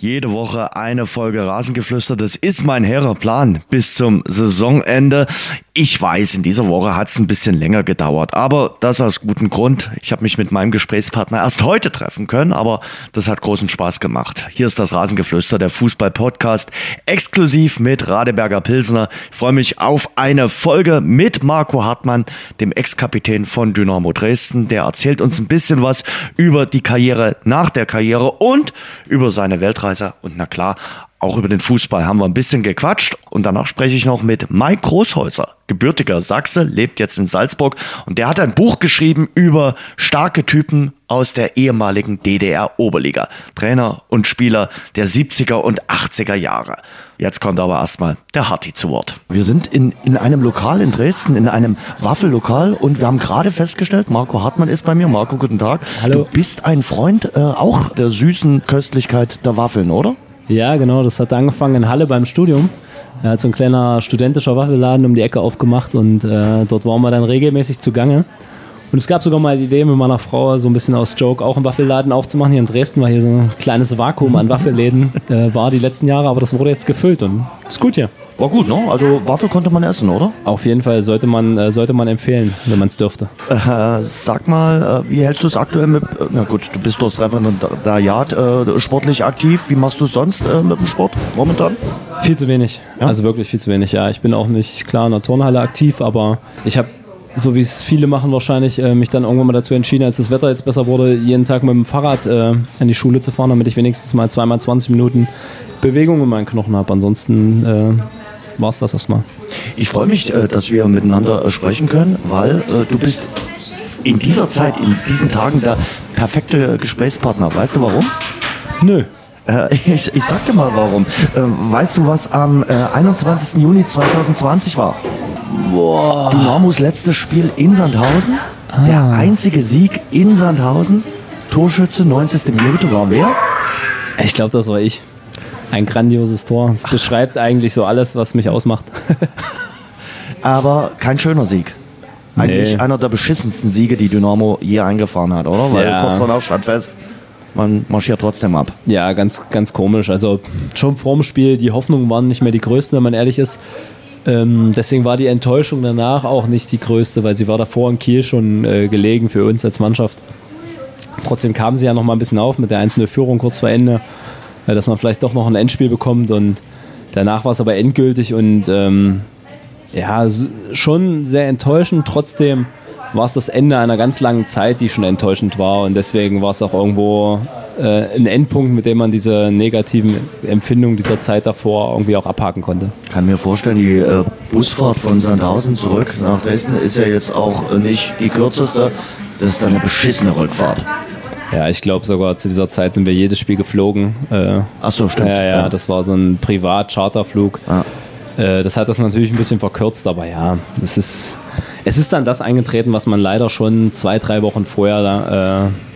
Jede Woche eine Folge Rasengeflüster. Das ist mein hehrer Plan bis zum Saisonende. Ich weiß, in dieser Woche hat es ein bisschen länger gedauert, aber das aus gutem Grund. Ich habe mich mit meinem Gesprächspartner erst heute treffen können, aber das hat großen Spaß gemacht. Hier ist das Rasengeflüster, der Fußball-Podcast, exklusiv mit Radeberger Pilsner. Ich freue mich auf eine Folge mit Marco Hartmann, dem Ex-Kapitän von Dynamo Dresden. Der erzählt uns ein bisschen was über die Karriere nach der Karriere und über seine Weltreise und na klar auch über den Fußball haben wir ein bisschen gequatscht. Und danach spreche ich noch mit Mike Großhäuser, gebürtiger Sachse, lebt jetzt in Salzburg. Und der hat ein Buch geschrieben über starke Typen aus der ehemaligen DDR-Oberliga. Trainer und Spieler der 70er und 80er Jahre. Jetzt kommt aber erstmal der Harti zu Wort. Wir sind in, in einem Lokal in Dresden, in einem Waffellokal und wir haben gerade festgestellt, Marco Hartmann ist bei mir. Marco, guten Tag. Hallo. Du bist ein Freund äh, auch der süßen Köstlichkeit der Waffeln, oder? Ja, genau. Das hat angefangen in Halle beim Studium. Er hat so ein kleiner studentischer Waffelladen um die Ecke aufgemacht und äh, dort waren wir dann regelmäßig zugange. Und es gab sogar mal die Idee mit meiner Frau, so ein bisschen aus Joke auch einen Waffelladen aufzumachen. Hier in Dresden war hier so ein kleines Vakuum an Waffelläden, äh, war die letzten Jahre, aber das wurde jetzt gefüllt und ist gut hier. War gut, ne? Also Waffel konnte man essen, oder? Auf jeden Fall sollte man, äh, sollte man empfehlen, wenn man es dürfte. Äh, sag mal, äh, wie hältst du es aktuell mit, äh, na gut, du bist durchs Referendariat äh, sportlich aktiv. Wie machst du es sonst äh, mit dem Sport momentan? Viel zu wenig. Ja? Also wirklich viel zu wenig, ja. Ich bin auch nicht klar in der Turnhalle aktiv, aber ich habe so wie es viele machen wahrscheinlich, äh, mich dann irgendwann mal dazu entschieden, als das Wetter jetzt besser wurde, jeden Tag mit dem Fahrrad äh, an die Schule zu fahren, damit ich wenigstens mal zweimal 20 Minuten Bewegung in meinen Knochen habe. Ansonsten äh, war es das erstmal. Ich freue mich, äh, dass wir miteinander äh, sprechen können, weil äh, du bist in dieser Zeit, in diesen Tagen der perfekte Gesprächspartner. Weißt du warum? Nö. Ich, ich sag dir mal warum. Weißt du, was am äh, 21. Juni 2020 war? Boah. Dynamos letztes Spiel in Sandhausen. Der einzige Sieg in Sandhausen. Torschütze, 90. Minute war wer? Ich glaube, das war ich. Ein grandioses Tor. Das beschreibt eigentlich so alles, was mich ausmacht. Aber kein schöner Sieg. Eigentlich Nee. einer der beschissensten Siege, die Dynamo je eingefahren hat, oder? Weil Ja. kurz danach stand fest, man marschiert trotzdem ab. Ja, ganz, ganz komisch. Also schon vorm Spiel, die Hoffnungen waren nicht mehr die größten, wenn man ehrlich ist. Ähm, deswegen war die Enttäuschung danach auch nicht die größte, weil sie war davor in Kiel schon äh, gelegen für uns als Mannschaft. Trotzdem kam sie ja noch mal ein bisschen auf mit der einzelnen Führung kurz vor Ende, äh, dass man vielleicht doch noch ein Endspiel bekommt und danach war es aber endgültig und ähm, ja, schon sehr enttäuschend. Trotzdem war es das Ende einer ganz langen Zeit, die schon enttäuschend war und deswegen war es auch irgendwo äh, ein Endpunkt, mit dem man diese negativen Empfindungen dieser Zeit davor irgendwie auch abhaken konnte. Kann mir vorstellen, die äh, Busfahrt von Sandhausen zurück nach Dresden ist ja jetzt auch äh, nicht die kürzeste. Das ist dann eine beschissene Rückfahrt. Ja, ich glaube sogar zu dieser Zeit sind wir jedes Spiel geflogen. Äh, Ach so, stimmt. ja, ja, das war so ein Privat-Charterflug. Ja. Äh, das hat das natürlich ein bisschen verkürzt, aber ja, es ist, es ist dann das eingetreten, was man leider schon zwei, drei Wochen vorher äh,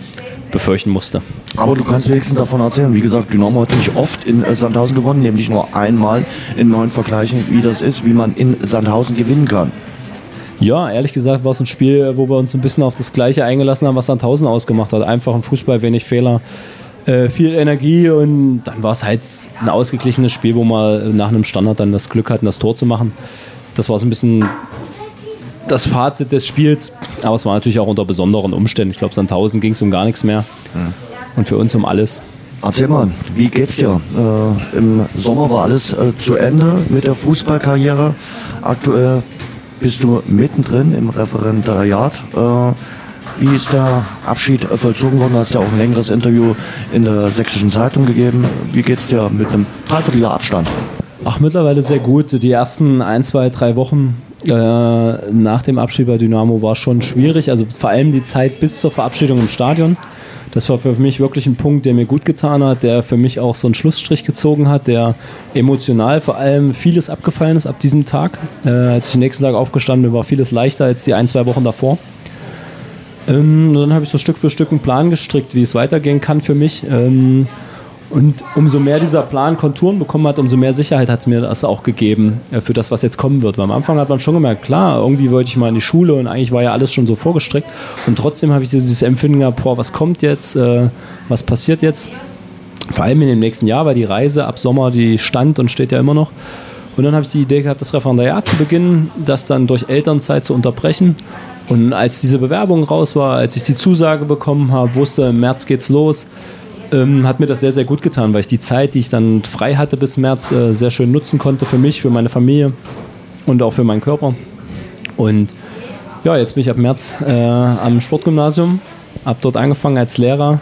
befürchten musste. Aber du kannst wenigstens davon erzählen. Wie gesagt, Dynamo hat nicht oft in äh, Sandhausen gewonnen, nämlich nur einmal in neun Vergleichen, wie das ist, wie man in Sandhausen gewinnen kann. Ja, ehrlich gesagt war es ein Spiel, wo wir uns ein bisschen auf das Gleiche eingelassen haben, was Sandhausen ausgemacht hat. Einfach ein Fußball, wenig Fehler, äh, viel Energie und dann war es halt ein ausgeglichenes Spiel, wo wir nach einem Standard dann das Glück hatten, das Tor zu machen. Das war so ein bisschen das Fazit des Spiels, aber es war natürlich auch unter besonderen Umständen. Ich glaube, Sandhausen ging es um gar nichts mehr und für uns um alles. Erzähl mal, wie geht's dir? Äh, Im Sommer war alles äh, zu Ende mit der Fußballkarriere. Aktuell bist du mittendrin im Referendariat. Äh, wie ist der Abschied vollzogen worden? Du hast ja auch ein längeres Interview in der Sächsischen Zeitung gegeben. Wie geht's dir mit einem Dreivierteljahr Abstand? Ach, mittlerweile sehr gut. Die ersten ein, zwei, drei Wochen nach dem Abschied bei Dynamo war schon schwierig. Also vor allem die Zeit bis zur Verabschiedung im Stadion. Das war für mich wirklich ein Punkt, der mir gut getan hat, der für mich auch so einen Schlussstrich gezogen hat, der emotional vor allem vieles abgefallen ist ab diesem Tag. Äh, als ich den nächsten Tag aufgestanden bin, war vieles leichter als die ein, zwei Wochen davor. Ähm, dann habe ich so Stück für Stück einen Plan gestrickt, wie es weitergehen kann für mich. Ähm, und umso mehr dieser Plan Konturen bekommen hat, umso mehr Sicherheit hat es mir das auch gegeben äh, für das, was jetzt kommen wird. Weil am Anfang hat man schon gemerkt, klar, irgendwie wollte ich mal in die Schule und eigentlich war ja alles schon so vorgestrickt. Und trotzdem habe ich dieses Empfinden gehabt, boah, was kommt jetzt, äh, was passiert jetzt? Vor allem in dem nächsten Jahr, weil die Reise ab Sommer, die stand und steht ja immer noch. Und dann habe ich die Idee gehabt, das Referendariat zu beginnen, das dann durch Elternzeit zu unterbrechen. Und als diese Bewerbung raus war, als ich die Zusage bekommen habe, wusste, im März geht's los, ähm, hat mir das sehr, sehr gut getan, weil ich die Zeit, die ich dann frei hatte bis März, äh, sehr schön nutzen konnte für mich, für meine Familie und auch für meinen Körper. Und ja, jetzt bin ich ab März äh, am Sportgymnasium, habe dort angefangen als Lehrer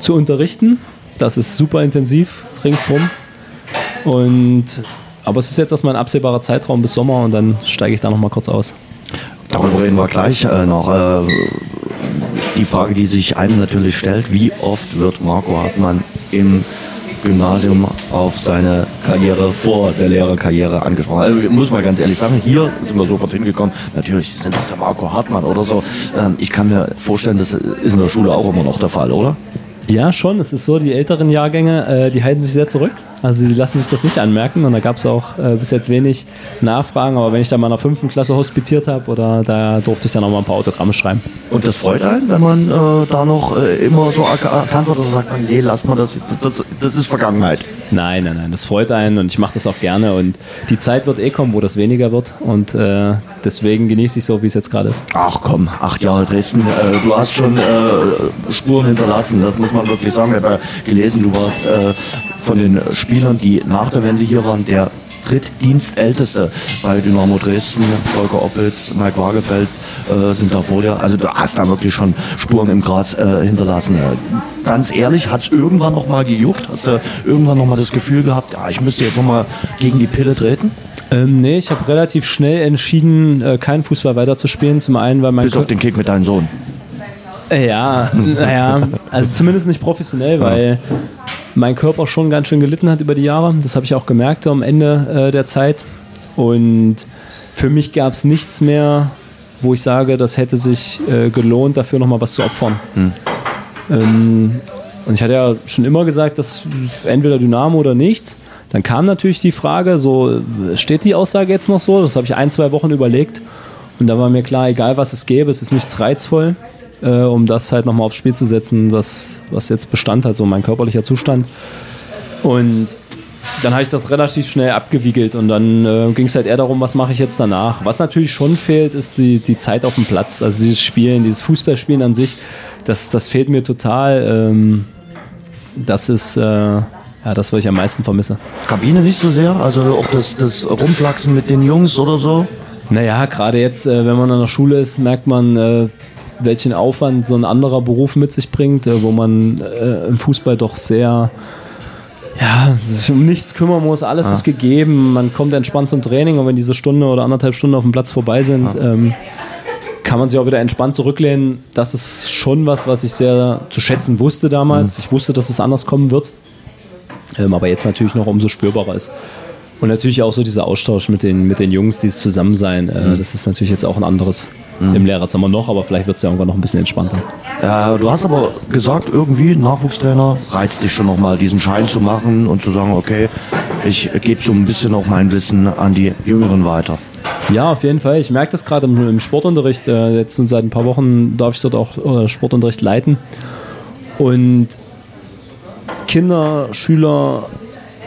zu unterrichten. Das ist super intensiv ringsrum. Und aber es ist jetzt erstmal ein absehbarer Zeitraum bis Sommer und dann steige ich da nochmal kurz aus. Darüber reden wir gleich äh, noch. Äh, die Frage, die sich einem natürlich stellt, wie oft wird Marco Hartmann im Gymnasium auf seine Karriere vor der Lehrerkarriere angesprochen. Also, muss man ganz ehrlich sagen, hier sind wir sofort hingekommen. Natürlich sind doch der Marco Hartmann oder so. Ähm, ich kann mir vorstellen, das ist in der Schule auch immer noch der Fall, oder? Ja, schon. Es ist so, die älteren Jahrgänge, äh, die halten sich sehr zurück. Also die lassen sich das nicht anmerken und da gab es auch äh, bis jetzt wenig Nachfragen. Aber wenn ich da mal in der fünften Klasse hospitiert habe, oder da durfte ich dann auch mal ein paar Autogramme schreiben. Und das freut einen, wenn man äh, da noch äh, immer so erkannt wird oder sagt man, nee, lasst mal das, das, das ist Vergangenheit. Nein, nein, nein, das freut einen und ich mache das auch gerne und die Zeit wird eh kommen, wo das weniger wird und äh, deswegen genieße ich so, wie es jetzt gerade ist. Ach komm, acht Jahre Dresden, äh, du hast schon äh, Spuren hinterlassen, das muss man wirklich sagen. Ich habe gelesen, du warst äh, von den Spielern, die nach der Wende hier waren, der drittdienstälteste bei Dynamo Dresden. Volker Oppels, Mike Wagefeld äh, sind da vor dir. Also du hast da wirklich schon Spuren im Gras äh, hinterlassen. Ganz ehrlich, hat es irgendwann noch mal gejuckt? Hast du irgendwann noch mal das Gefühl gehabt, ja, ich müsste jetzt noch mal gegen die Pille treten? Ähm, nee, ich habe relativ schnell entschieden, äh, keinen Fußball weiterzuspielen. Zum einen, weil mein Bis auf den Kick mit deinem Sohn. Ja, naja, also zumindest nicht professionell, weil mein Körper schon ganz schön gelitten hat über die Jahre. Das habe ich auch gemerkt am Ende äh, der Zeit. Und für mich gab es nichts mehr, wo ich sage, das hätte sich äh, gelohnt, dafür nochmal was zu opfern. Hm. Ähm, und ich hatte ja schon immer gesagt, dass entweder Dynamo oder nichts. Dann kam natürlich die Frage, so steht die Aussage jetzt noch so? Das habe ich ein, zwei Wochen überlegt. Und da war mir klar, egal was es gäbe, es ist nichts reizvoll äh, um das halt nochmal aufs Spiel zu setzen, was, was jetzt Bestand hat, so mein körperlicher Zustand. Und dann habe ich das relativ schnell abgewiegelt und dann äh, ging es halt eher darum, was mache ich jetzt danach. Was natürlich schon fehlt, ist die, die Zeit auf dem Platz. Also dieses Spielen, dieses Fußballspielen an sich, das, das fehlt mir total. Ähm, das ist äh, ja, das, was ich am meisten vermisse. Kabine nicht so sehr? Also ob das, das Rumflachsen mit den Jungs oder so? Naja, gerade jetzt, äh, wenn man an der Schule ist, merkt man, äh, welchen Aufwand so ein anderer Beruf mit sich bringt, äh, wo man äh, im Fußball doch sehr ja, sich um nichts kümmern muss, alles ja. ist gegeben, man kommt entspannt zum Training und wenn diese Stunde oder anderthalb Stunden auf dem Platz vorbei sind, ja. ähm, kann man sich auch wieder entspannt zurücklehnen. Das ist schon was, was ich sehr zu schätzen wusste damals. Mhm. Ich wusste, dass es anders kommen wird, ähm, aber jetzt natürlich noch umso spürbarer ist. Und natürlich auch so dieser Austausch mit den, mit den Jungs, dieses Zusammensein, äh, mhm. das ist natürlich jetzt auch ein anderes mhm. im Lehrerzimmer noch, aber vielleicht wird es ja irgendwann noch ein bisschen entspannter. Ja, du hast aber gesagt, irgendwie Nachwuchstrainer reizt dich schon nochmal, diesen Schein zu machen und zu sagen, okay, ich gebe so ein bisschen auch mein Wissen an die Jüngeren weiter. Ja, auf jeden Fall. Ich merke das gerade im, im, Sportunterricht. Äh, jetzt seit ein paar Wochen darf ich dort auch äh, Sportunterricht leiten. Und Kinder, Schüler,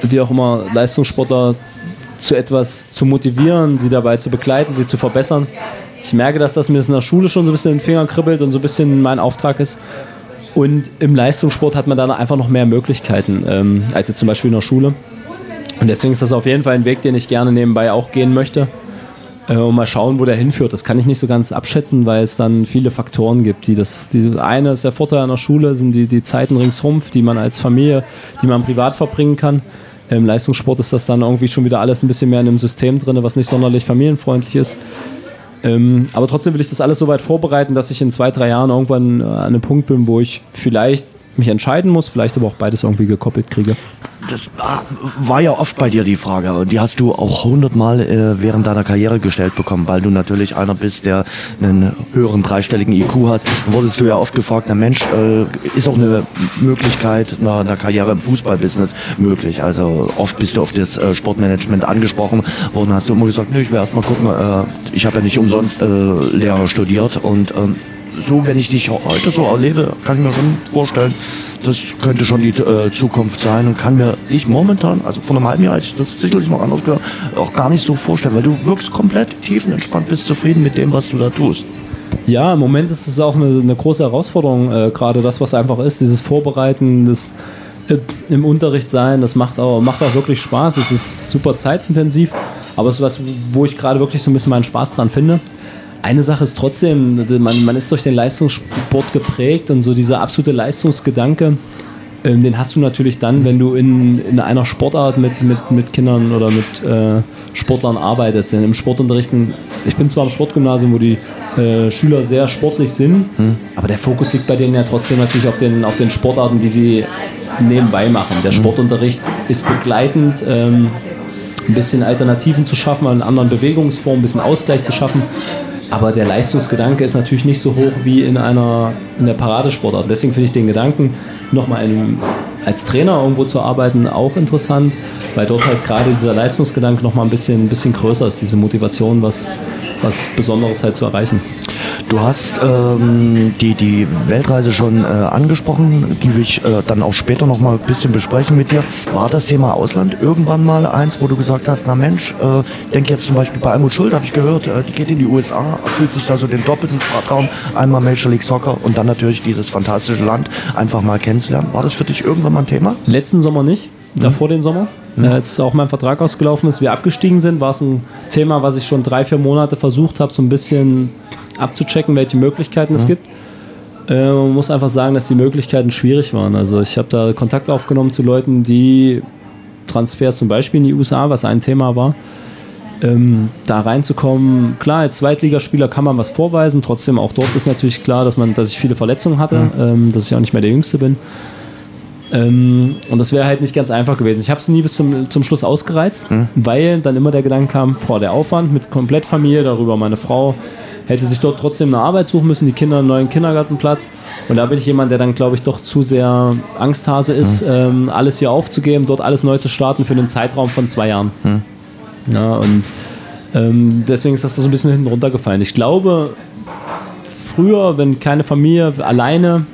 wie auch immer, Leistungssportler zu etwas zu motivieren, sie dabei zu begleiten, sie zu verbessern ich merke, dass das mir in der Schule schon so ein bisschen in den Fingern kribbelt und so ein bisschen mein Auftrag ist. Und im Leistungssport hat man dann einfach noch mehr Möglichkeiten ähm, als jetzt zum Beispiel in der Schule. Und deswegen ist das auf jeden Fall ein Weg, den ich gerne nebenbei auch gehen möchte. Äh, und mal schauen, wo der hinführt. Das kann ich nicht so ganz abschätzen, weil es dann viele Faktoren gibt. Die das, die eine ist der Vorteil an der Schule, sind die, die Zeiten ringsherum, die man als Familie, die man privat verbringen kann. Im Leistungssport ist das dann irgendwie schon wieder alles ein bisschen mehr in einem System drin, was nicht sonderlich familienfreundlich ist. Ähm, aber trotzdem will ich das alles so weit vorbereiten, dass ich in zwei, drei Jahren irgendwann äh, an einem Punkt bin, wo ich vielleicht mich entscheiden muss, vielleicht aber auch beides irgendwie gekoppelt kriege. Das war ja oft bei dir die Frage und die hast du auch hundertmal äh, während deiner Karriere gestellt bekommen, weil du natürlich einer bist, der einen höheren dreistelligen IQ hast. Dann wurdest du ja oft gefragt, na Mensch, äh, ist auch eine Möglichkeit einer, einer Karriere im Fußballbusiness möglich. Also oft bist du auf das äh, Sportmanagement angesprochen worden, hast du immer gesagt, nö, ich will erst mal gucken, ich habe ja nicht umsonst Lehrer studiert und ähm, so, wenn ich dich heute so erlebe, kann ich mir schon vorstellen, das könnte schon die äh, Zukunft sein und kann mir dich momentan, also vor einem halben Jahr, ich das sicherlich noch anders gehört, auch gar nicht so vorstellen, weil du wirkst komplett tiefenentspannt, bist zufrieden mit dem, was du da tust. Ja, im Moment ist es auch eine, eine große Herausforderung, äh, gerade das, was einfach ist, dieses Vorbereiten, das äh, im Unterricht sein, das macht auch, macht auch wirklich Spaß, es ist super zeitintensiv, aber es ist was, wo ich gerade wirklich so ein bisschen meinen Spaß dran finde eine Sache ist trotzdem, man, man ist durch den Leistungssport geprägt und so dieser absolute Leistungsgedanke, ähm, den hast du natürlich dann, wenn du in, in einer Sportart mit, mit, mit Kindern oder mit äh, Sportlern arbeitest. Denn im Sportunterrichten, ich bin zwar im Sportgymnasium, wo die äh, Schüler sehr sportlich sind, hm. aber der Fokus liegt bei denen ja trotzdem natürlich auf den, auf den Sportarten, die sie nebenbei machen. Der hm. Sportunterricht ist begleitend. Ähm, ein bisschen Alternativen zu schaffen, einen anderen Bewegungsform, ein bisschen Ausgleich zu schaffen. Aber der Leistungsgedanke ist natürlich nicht so hoch wie in einer in der Paradesportart. Deswegen finde ich den Gedanken, nochmal als Trainer irgendwo zu arbeiten, auch interessant, weil dort halt gerade dieser Leistungsgedanke nochmal ein bisschen, ein bisschen größer ist, diese Motivation, was, was Besonderes halt zu erreichen. Du hast ähm, die, die Weltreise schon äh, angesprochen, die will ich äh, dann auch später noch mal ein bisschen besprechen mit dir. War das Thema Ausland irgendwann mal eins, wo du gesagt hast, na Mensch, äh, denk jetzt zum Beispiel bei Almut Schuld, habe ich gehört, äh, die geht in die USA, erfüllt sich da so den doppelten Traum, einmal Major League Soccer und dann natürlich dieses fantastische Land einfach mal kennenzulernen. War das für dich irgendwann mal ein Thema? Letzten Sommer nicht, mhm. davor den Sommer. Mhm. Als auch mein Vertrag ausgelaufen ist, wir abgestiegen sind, war es ein Thema, was ich schon drei, vier Monate versucht habe, so ein bisschen abzuchecken, welche Möglichkeiten mhm. es gibt. Äh, man muss einfach sagen, dass die Möglichkeiten schwierig waren. Also ich habe da Kontakt aufgenommen zu Leuten, die Transfers zum Beispiel in die USA, was ein Thema war, ähm, da reinzukommen. Klar, als Zweitligaspieler kann man was vorweisen, trotzdem auch dort ist natürlich klar, dass man, dass ich viele Verletzungen hatte, mhm. ähm, dass ich auch nicht mehr der Jüngste bin. Ähm, und das wäre halt nicht ganz einfach gewesen. Ich habe es nie bis zum, zum Schluss ausgereizt, mhm. weil dann immer der Gedanke kam, boah, der Aufwand mit Komplettfamilie, darüber meine Frau, hätte sich dort trotzdem eine Arbeit suchen müssen, die Kinder einen neuen Kindergartenplatz. Und da bin ich jemand, der dann, glaube ich, doch zu sehr Angsthase ist, mhm. ähm, alles hier aufzugeben, dort alles neu zu starten für einen Zeitraum von zwei Jahren. Mhm. Ja, und ähm, deswegen ist das so ein bisschen hinten runtergefallen. Ich glaube, früher, wenn keine Familie alleine,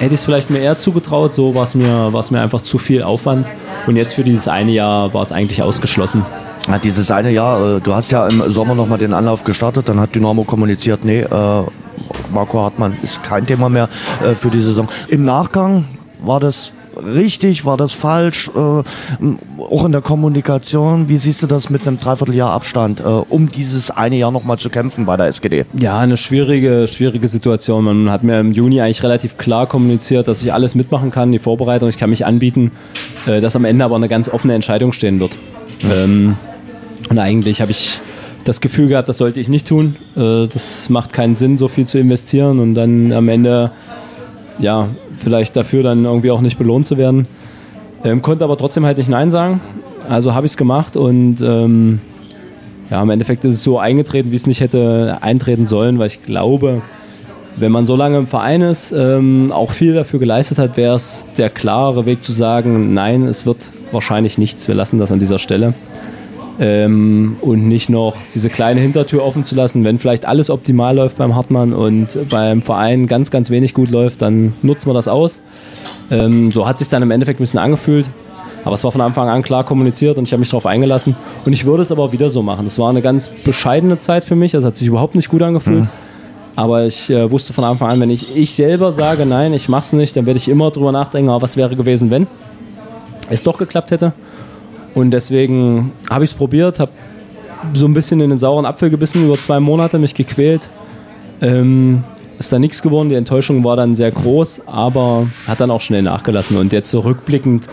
hätte ich es vielleicht mir eher zugetraut. So war es mir, mir einfach zu viel Aufwand. Und jetzt für dieses eine Jahr war es eigentlich ausgeschlossen. Dieses eine Jahr, äh, du hast ja im Sommer nochmal den Anlauf gestartet, dann hat Dynamo kommuniziert, nee, äh, Marco Hartmann ist kein Thema mehr äh, für die Saison. Im Nachgang war das richtig, war das falsch? Auch in der Kommunikation, wie siehst du das mit einem Dreivierteljahr Abstand, um dieses eine Jahr nochmal zu kämpfen bei der SGD? Ja, eine schwierige, schwierige Situation. Man hat mir im Juni eigentlich relativ klar kommuniziert, dass ich alles mitmachen kann, die Vorbereitung, ich kann mich anbieten, dass am Ende aber eine ganz offene Entscheidung stehen wird. Ähm, und eigentlich habe ich das Gefühl gehabt, das sollte ich nicht tun. Äh, das macht keinen Sinn, so viel zu investieren und dann am Ende, ja, vielleicht dafür dann irgendwie auch nicht belohnt zu werden. Ähm, konnte aber trotzdem halt nicht Nein sagen. Also habe ich es gemacht und ähm, ja, im Endeffekt ist es so eingetreten, wie es nicht hätte eintreten sollen, weil ich glaube, wenn man so lange im Verein ist, ähm, auch viel dafür geleistet hat, wäre es der klare Weg zu sagen, nein, es wird wahrscheinlich nichts, wir lassen das an dieser Stelle ähm, und nicht noch diese kleine Hintertür offen zu lassen. Wenn vielleicht alles optimal läuft beim Hartmann und beim Verein ganz, ganz wenig gut läuft, dann nutzen wir das aus. Ähm, so hat sich dann im Endeffekt ein bisschen angefühlt. Aber es war von Anfang an klar kommuniziert und ich habe mich darauf eingelassen. Und ich würde es aber auch wieder so machen. Es war eine ganz bescheidene Zeit für mich. Es hat sich überhaupt nicht gut angefühlt. Mhm. Aber ich äh, wusste von Anfang an, wenn ich, ich selber sage, nein, ich mache es nicht, dann werde ich immer drüber nachdenken, was wäre gewesen, wenn es doch geklappt hätte. Und deswegen habe ich es probiert, habe so ein bisschen in den sauren Apfel gebissen über zwei Monate, mich gequält. Ähm, ist da nichts geworden, die Enttäuschung war dann sehr groß, aber hat dann auch schnell nachgelassen. Und jetzt so rückblickend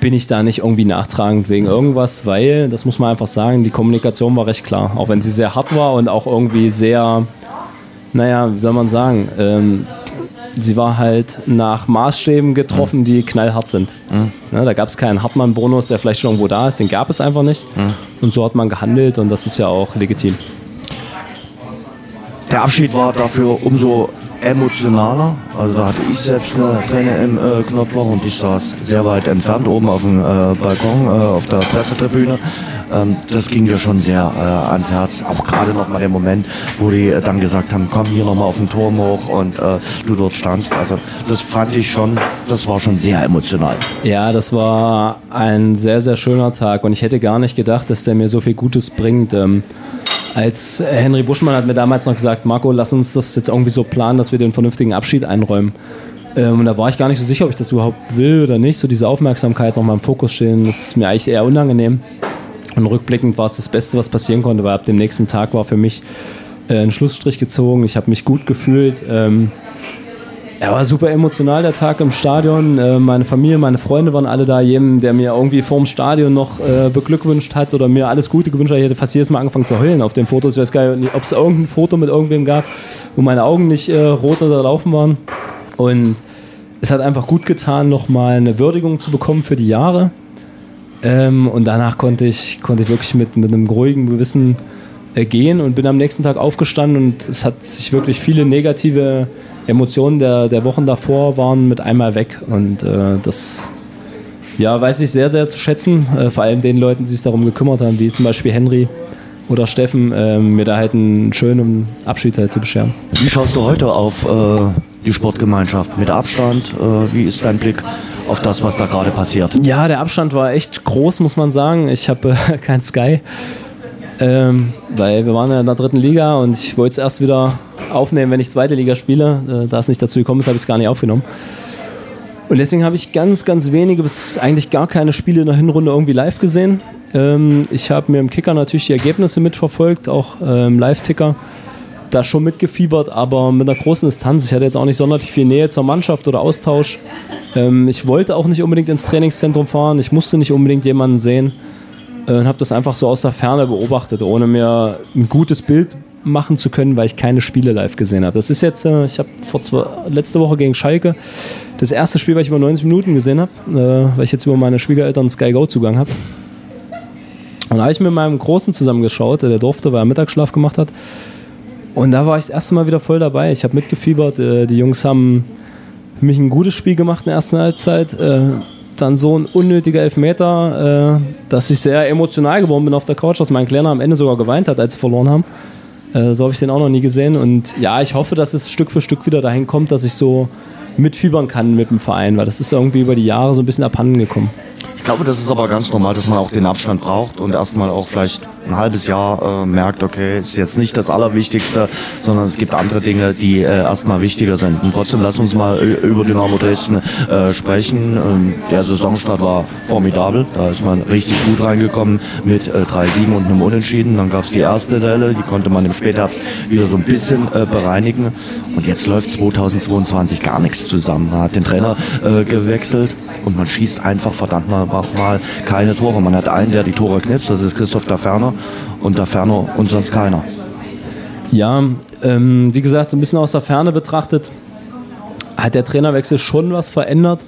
bin ich da nicht irgendwie nachtragend wegen irgendwas, weil, das muss man einfach sagen, die Kommunikation war recht klar. Auch wenn sie sehr hart war und auch irgendwie sehr, naja, wie soll man sagen, ähm, sie war halt nach Maßstäben getroffen, die knallhart sind. Mhm. Ja, da gab es keinen Hartmann-Bonus, der vielleicht schon irgendwo da ist, den gab es einfach nicht. Mhm. Und so hat man gehandelt und das ist ja auch legitim. Der Abschied war dafür umso emotionaler. Also da hatte ich selbst eine Träne im äh, Knopfloch und ich saß sehr weit entfernt oben auf dem äh, Balkon äh, auf der Pressetribüne ähm, das ging dir schon sehr äh, ans Herz. Auch gerade noch mal der Moment, wo die äh, dann gesagt haben, komm hier noch mal auf den Turm hoch und äh, du dort standst. Also das fand ich schon, das war schon sehr emotional. Ja, das war ein sehr, sehr schöner Tag und ich hätte gar nicht gedacht, dass der mir so viel Gutes bringt. Ähm, als Henry Buschmann hat mir damals noch gesagt, Marco, lass uns das jetzt irgendwie so planen, dass wir den vernünftigen Abschied einräumen. Ähm, und da war ich gar nicht so sicher, ob ich das überhaupt will oder nicht. So diese Aufmerksamkeit nochmal im Fokus stehen, das ist mir eigentlich eher unangenehm. Und rückblickend war es das Beste, was passieren konnte, weil ab dem nächsten Tag war für mich äh, ein Schlussstrich gezogen. Ich habe mich gut gefühlt. Ähm, er war super emotional, der Tag im Stadion. Äh, meine Familie, meine Freunde waren alle da. Jedem, der mir irgendwie vorm Stadion noch äh, beglückwünscht hat oder mir alles Gute gewünscht hat, ich hätte fast jedes Mal angefangen zu heulen auf den Fotos. Ich weiß gar nicht, ob es irgendein Foto mit irgendwem gab, wo meine Augen nicht äh, rot oder laufen waren. Und es hat einfach gut getan, nochmal eine Würdigung zu bekommen für die Jahre. Ähm, und danach konnte ich, konnte ich wirklich mit, mit einem ruhigen Gewissen äh, gehen und bin am nächsten Tag aufgestanden und es hat sich wirklich viele negative Emotionen der, der Wochen davor waren mit einmal weg. Und äh, das ja, weiß ich sehr, sehr zu schätzen. Äh, vor allem den Leuten, die sich darum gekümmert haben, wie zum Beispiel Henry oder Steffen, äh, mir da halt einen schönen Abschied halt zu bescheren. Wie schaust du heute auf äh, die Sportgemeinschaft mit Abstand? Äh, wie ist dein Blick auf das, was da gerade passiert? Ja, der Abstand war echt groß, muss man sagen. Ich habe äh, kein Sky, ähm, weil wir waren ja in der dritten Liga und ich wollte es erst wieder aufnehmen, wenn ich zweite Liga spiele. Äh, da es nicht dazu gekommen ist, habe ich es gar nicht aufgenommen. Und deswegen habe ich ganz, ganz wenige bis eigentlich gar keine Spiele in der Hinrunde irgendwie live gesehen. Ähm, ich habe mir im Kicker natürlich die Ergebnisse mitverfolgt, auch äh, im Live-Ticker da schon mitgefiebert, aber mit einer großen Distanz. Ich hatte jetzt auch nicht sonderlich viel Nähe zur Mannschaft oder Austausch. Ähm, ich wollte auch nicht unbedingt ins Trainingszentrum fahren. Ich musste nicht unbedingt jemanden sehen. Äh, und habe das einfach so aus der Ferne beobachtet, ohne mir ein gutes Bild machen zu können, weil ich keine Spiele live gesehen habe. Das ist jetzt, äh, ich habe vor zwei, letzte Woche gegen Schalke das erste Spiel, was ich über 90 Minuten gesehen habe, äh, weil ich jetzt über meine Schwiegereltern Sky Go Zugang habe. Und da habe ich mit meinem Großen zusammengeschaut, der durfte, weil er Mittagsschlaf gemacht hat. Und da war ich das erste Mal wieder voll dabei. Ich habe mitgefiebert. Äh, die Jungs haben für mich ein gutes Spiel gemacht in der ersten Halbzeit. Äh, dann so ein unnötiger Elfmeter, äh, dass ich sehr emotional geworden bin auf der Couch, dass mein Kleiner am Ende sogar geweint hat, als sie verloren haben. So habe ich den auch noch nie gesehen. Und ja, ich hoffe, dass es Stück für Stück wieder dahin kommt, dass ich so mitfiebern kann mit dem Verein, weil das ist irgendwie über die Jahre so ein bisschen abhanden gekommen. Ich glaube, das ist aber ganz normal, dass man auch den Abstand braucht und erstmal auch vielleicht ein halbes Jahr äh, merkt, okay, ist jetzt nicht das Allerwichtigste, sondern es gibt andere Dinge, die äh, erstmal wichtiger sind. Und trotzdem lass uns mal über Dynamo Dresden äh, sprechen. Ähm, der Saisonstart war formidabel. Da ist man richtig gut reingekommen mit äh, 3-7 und einem Unentschieden. Dann gab es die erste Welle, die konnte man im Spätherbst wieder so ein bisschen äh, bereinigen. Und jetzt läuft 2022 gar nichts zusammen. Man hat den Trainer äh, gewechselt und man schießt einfach verdammt mal keine Tore. Man hat einen, der die Tore knipst, das ist Christoph Daferner und da Ferner und sonst keiner. Ja, ähm, wie gesagt, so ein bisschen aus der Ferne betrachtet, hat der Trainerwechsel schon was verändert.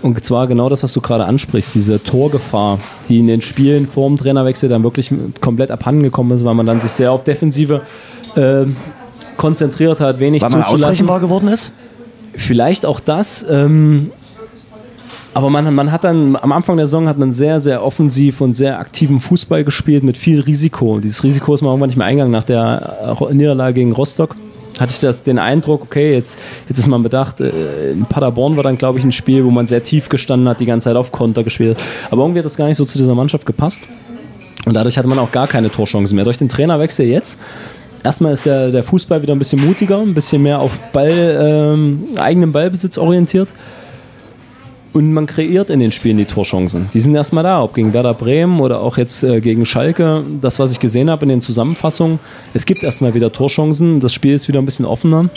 Und zwar genau das, was du gerade ansprichst, diese Torgefahr, die in den Spielen vor dem Trainerwechsel dann wirklich komplett abhanden gekommen ist, weil man dann sich sehr auf Defensive äh, konzentriert hat, wenig weil man zuzulassen. geworden ist? Vielleicht auch das. Ähm, aber man, man hat dann, am Anfang der Saison hat man sehr, sehr offensiv und sehr aktiven Fußball gespielt mit viel Risiko. Dieses Risiko ist man irgendwann nicht mehr eingegangen nach der Niederlage gegen Rostock. Hatte ich das, den Eindruck, okay, jetzt, jetzt ist man bedacht, äh, in Paderborn war dann, glaube ich, ein Spiel, wo man sehr tief gestanden hat, die ganze Zeit auf Konter gespielt hat. Aber irgendwie hat das gar nicht so zu dieser Mannschaft gepasst. Und dadurch hatte man auch gar keine Torchancen mehr. Durch den Trainerwechsel jetzt erstmal ist der, der Fußball wieder ein bisschen mutiger, ein bisschen mehr auf Ball, ähm, eigenen Ballbesitz orientiert. Und man kreiert in den Spielen die Torchancen. Die sind erstmal da, ob gegen Werder Bremen oder auch jetzt äh, gegen Schalke. Das, was ich gesehen habe in den Zusammenfassungen, es gibt erstmal wieder Torchancen. Das Spiel ist wieder ein bisschen offener.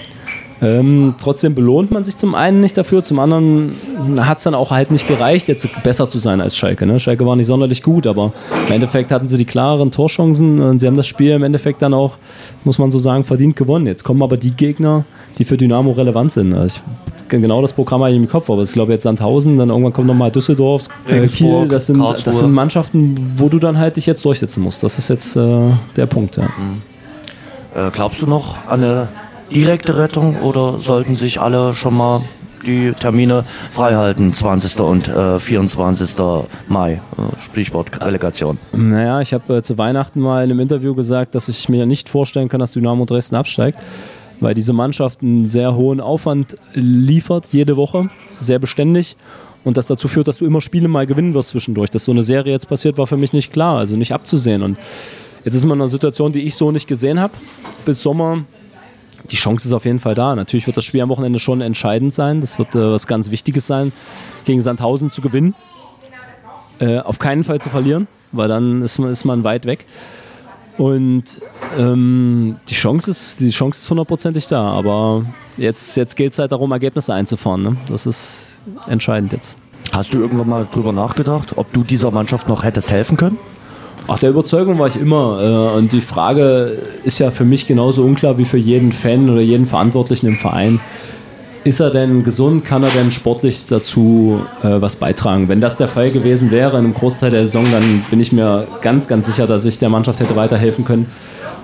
Ähm, trotzdem belohnt man sich zum einen nicht dafür, zum anderen hat es dann auch halt nicht gereicht, jetzt besser zu sein als Schalke. Ne? Schalke war nicht sonderlich gut, aber im Endeffekt hatten sie die klareren Torchancen und sie haben das Spiel im Endeffekt dann auch, muss man so sagen, verdient gewonnen. Jetzt kommen aber die Gegner, die für Dynamo relevant sind. Also ich genau das Programm habe ich im Kopf, aber ich glaube jetzt Sandhausen, dann irgendwann kommt nochmal Düsseldorf, äh, Kiel, das sind, das sind Mannschaften, wo du dann halt dich jetzt durchsetzen musst. Das ist jetzt äh, der Punkt. Ja. Mhm. Äh, glaubst du noch an eine direkte Rettung oder sollten sich alle schon mal die Termine freihalten, 20. und äh, 24. Mai, äh, Stichwort Relegation. Naja, ich habe äh, zu Weihnachten mal in einem Interview gesagt, dass ich mir nicht vorstellen kann, dass Dynamo Dresden absteigt, weil diese Mannschaft einen sehr hohen Aufwand liefert, jede Woche, sehr beständig und das dazu führt, dass du immer Spiele mal gewinnen wirst zwischendurch. Dass so eine Serie jetzt passiert, war für mich nicht klar, also nicht abzusehen. Und jetzt ist man in einer Situation, die ich so nicht gesehen habe bis Sommer. Die Chance ist auf jeden Fall da. Natürlich wird das Spiel am Wochenende schon entscheidend sein. Das wird äh, was ganz Wichtiges sein, gegen Sandhausen zu gewinnen. Äh, auf keinen Fall zu verlieren, weil dann ist man, ist man weit weg. Und ähm, die Chance ist, die Chance ist hundertprozentig da. Aber jetzt, jetzt geht es halt darum, Ergebnisse einzufahren. Ne? Das ist entscheidend jetzt. Hast du irgendwann mal drüber nachgedacht, ob du dieser Mannschaft noch hättest helfen können? Ach, der Überzeugung war ich immer. Äh, und die Frage ist ja für mich genauso unklar wie für jeden Fan oder jeden Verantwortlichen im Verein. Ist er denn gesund? Kann er denn sportlich dazu äh, was beitragen? Wenn das der Fall gewesen wäre in einem Großteil der Saison, dann bin ich mir ganz, ganz sicher, dass ich der Mannschaft hätte weiterhelfen können.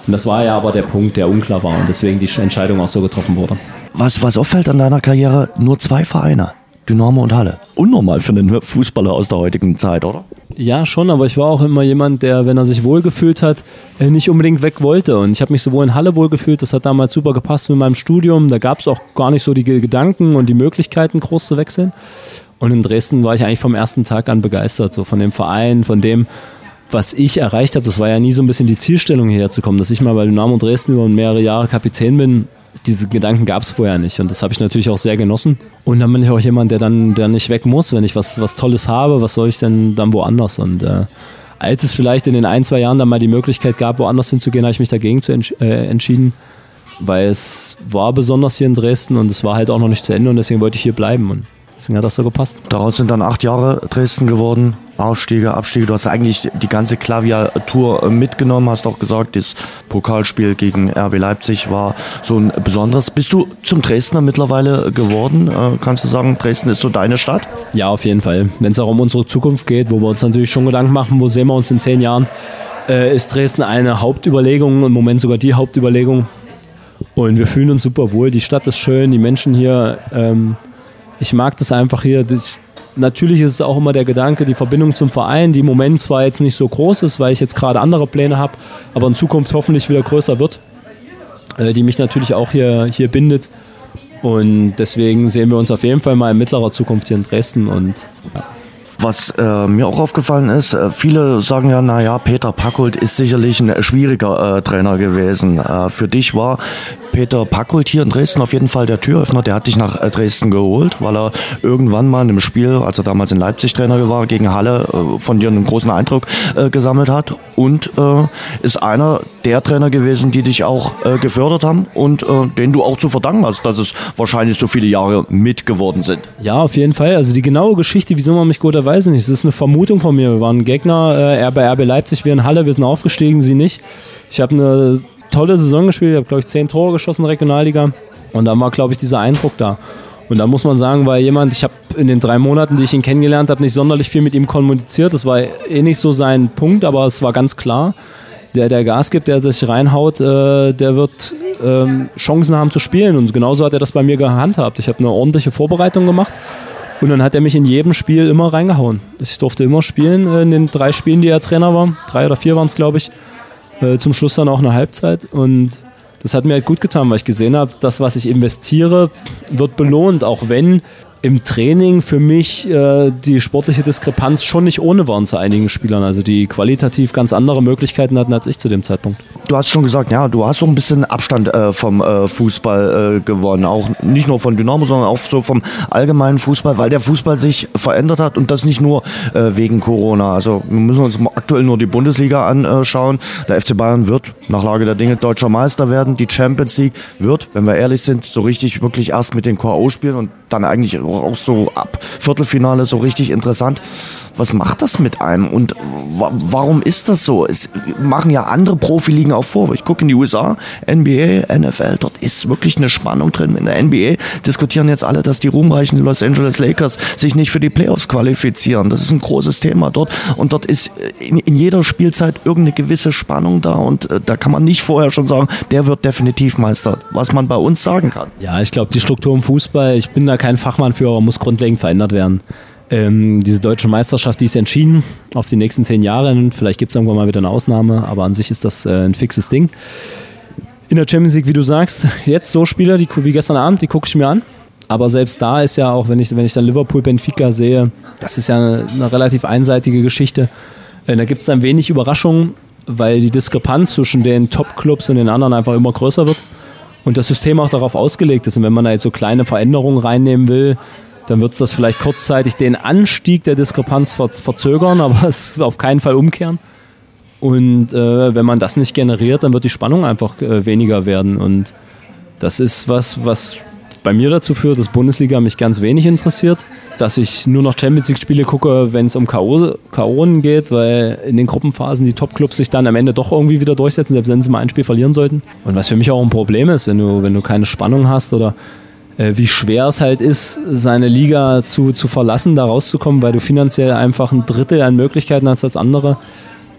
Und das war ja aber der Punkt, der unklar war und deswegen die Entscheidung auch so getroffen wurde. Was, was auffällt an deiner Karriere, nur zwei Vereine. Dynamo und Halle. Unnormal für einen Fußballer aus der heutigen Zeit, oder? Ja, schon, aber ich war auch immer jemand, der, wenn er sich wohlgefühlt hat, äh, nicht unbedingt weg wollte. Und ich habe mich sowohl in Halle wohlgefühlt, das hat damals super gepasst mit meinem Studium. Da gab es auch gar nicht so die Gedanken und die Möglichkeiten, groß zu wechseln. Und in Dresden war ich eigentlich vom ersten Tag an begeistert, so von dem Verein, von dem, was ich erreicht habe. Das war ja nie so ein bisschen die Zielstellung hierher zu kommen, dass ich mal bei Dynamo Dresden über mehrere Jahre Kapitän bin diese Gedanken gab es vorher nicht. Und das habe ich natürlich auch sehr genossen. Und dann bin ich auch jemand, der dann der nicht weg muss. Wenn ich was, was Tolles habe, was soll ich denn dann woanders? Und äh, als es vielleicht in den ein, zwei Jahren dann mal die Möglichkeit gab, woanders hinzugehen, habe ich mich dagegen zu entsch äh, entschieden. Weil es war besonders hier in Dresden und es war halt auch noch nicht zu Ende und deswegen wollte ich hier bleiben. Und deswegen hat das so gepasst. Daraus sind dann acht Jahre Dresden geworden. Aufstiege, Abstiege. Du hast eigentlich die ganze Klaviatur mitgenommen, hast auch gesagt, das Pokalspiel gegen RB Leipzig war so ein besonderes. Bist du zum Dresdner mittlerweile geworden? Äh, kannst du sagen, Dresden ist so deine Stadt? Ja, auf jeden Fall. Wenn es auch um unsere Zukunft geht, wo wir uns natürlich schon Gedanken machen, wo sehen wir uns in zehn Jahren, äh, ist Dresden eine Hauptüberlegung, im Moment sogar die Hauptüberlegung. Und wir fühlen uns super wohl. Die Stadt ist schön, die Menschen hier. Ähm, ich mag das einfach hier. Ich, Natürlich ist es auch immer der Gedanke, die Verbindung zum Verein, die im Moment zwar jetzt nicht so groß ist, weil ich jetzt gerade andere Pläne habe, aber in Zukunft hoffentlich wieder größer wird, äh, die mich natürlich auch hier, hier bindet. Und deswegen sehen wir uns auf jeden Fall mal in mittlerer Zukunft hier in Dresden und ja. Was äh, mir auch aufgefallen ist, äh, viele sagen ja, naja, Peter Packold ist sicherlich ein schwieriger äh, Trainer gewesen. Äh, für dich war Peter Packold hier in Dresden auf jeden Fall der Türöffner. Der hat dich nach äh, Dresden geholt, weil er irgendwann mal in einem Spiel, als er damals in Leipzig Trainer war, gegen Halle äh, von dir einen großen Eindruck äh, gesammelt hat und ist einer der Trainer gewesen, die dich auch gefördert haben und den du auch zu verdanken hast, dass es wahrscheinlich so viele Jahre mit geworden sind. Ja, auf jeden Fall. Also die genaue Geschichte, wieso man mich gut erweist, weiß nicht, es ist eine Vermutung von mir. Wir waren Gegner, er bei RB Leipzig, wir in Halle, wir sind aufgestiegen, sie nicht. Ich habe eine tolle Saison gespielt, ich habe, glaube ich, zehn Tore geschossen in der Regionalliga. Und da war, glaube ich, dieser Eindruck da. Und da muss man sagen, weil jemand, ich habe in den drei Monaten, die ich ihn kennengelernt habe, nicht sonderlich viel mit ihm kommuniziert. Das war eh nicht so sein Punkt, aber es war ganz klar, der, der Gas gibt, der sich reinhaut, äh, der wird ähm, Chancen haben zu spielen. Und genauso hat er das bei mir gehandhabt. Ich habe eine ordentliche Vorbereitung gemacht und dann hat er mich in jedem Spiel immer reingehauen. Ich durfte immer spielen äh, in den drei Spielen, die er Trainer war. Drei oder vier waren es, glaube ich. Äh, zum Schluss dann auch eine Halbzeit. Und das hat mir halt gut getan, weil ich gesehen habe, das, was ich investiere, wird belohnt, auch wenn im Training für mich äh, die sportliche Diskrepanz schon nicht ohne waren zu einigen Spielern, also die qualitativ ganz andere Möglichkeiten hatten als ich zu dem Zeitpunkt. Du hast schon gesagt, ja, du hast so ein bisschen Abstand äh, vom äh, Fußball äh, gewonnen, auch nicht nur von Dynamo, sondern auch so vom allgemeinen Fußball, weil der Fußball sich verändert hat und das nicht nur äh, wegen Corona. Also wir müssen uns aktuell nur die Bundesliga anschauen. Der FC Bayern wird nach Lage der Dinge deutscher Meister werden. Die Champions League wird, wenn wir ehrlich sind, so richtig wirklich erst mit den KO spielen und dann eigentlich auch so ab Viertelfinale so richtig interessant. Was macht das mit einem und warum ist das so? Es machen ja andere Profiligen auch vor. Ich gucke in die USA, NBA, NFL, dort ist wirklich eine Spannung drin. In der NBA diskutieren jetzt alle, dass die ruhmreichen Los Angeles Lakers sich nicht für die Playoffs qualifizieren. Das ist ein großes Thema dort und dort ist in, in jeder Spielzeit irgendeine gewisse Spannung da und äh, da kann man nicht vorher schon sagen, der wird definitiv Meister, was man bei uns sagen kann. Ja, ich glaube, die Struktur im Fußball, ich bin da kein Fachmann für, aber muss grundlegend verändert werden. Ähm, diese deutsche Meisterschaft, die ist entschieden auf die nächsten zehn Jahre. Vielleicht gibt es irgendwann mal wieder eine Ausnahme, aber an sich ist das äh, ein fixes Ding. In der Champions League, wie du sagst, jetzt so Spieler die, wie gestern Abend, die gucke ich mir an. Aber selbst da ist ja auch, wenn ich, wenn ich dann Liverpool Benfica sehe, das ist ja eine, eine relativ einseitige Geschichte. Äh, da gibt es dann wenig Überraschungen, weil die Diskrepanz zwischen den Top-Clubs und den anderen einfach immer größer wird. Und das System auch darauf ausgelegt ist. Und wenn man da jetzt so kleine Veränderungen reinnehmen will, dann wird es das vielleicht kurzzeitig den Anstieg der Diskrepanz verzögern, aber es auf keinen Fall umkehren. Und äh, wenn man das nicht generiert, dann wird die Spannung einfach äh, weniger werden. Und das ist was, was bei mir dazu führt, dass Bundesliga mich ganz wenig interessiert, dass ich nur noch Champions League Spiele gucke, wenn es um K.O. geht, weil in den Gruppenphasen die Top-Clubs sich dann am Ende doch irgendwie wieder durchsetzen, selbst wenn sie mal ein Spiel verlieren sollten. Und was für mich auch ein Problem ist, wenn du, wenn du keine Spannung hast oder äh, wie schwer es halt ist, seine Liga zu, zu verlassen, da rauszukommen, weil du finanziell einfach ein Drittel an Möglichkeiten hast als andere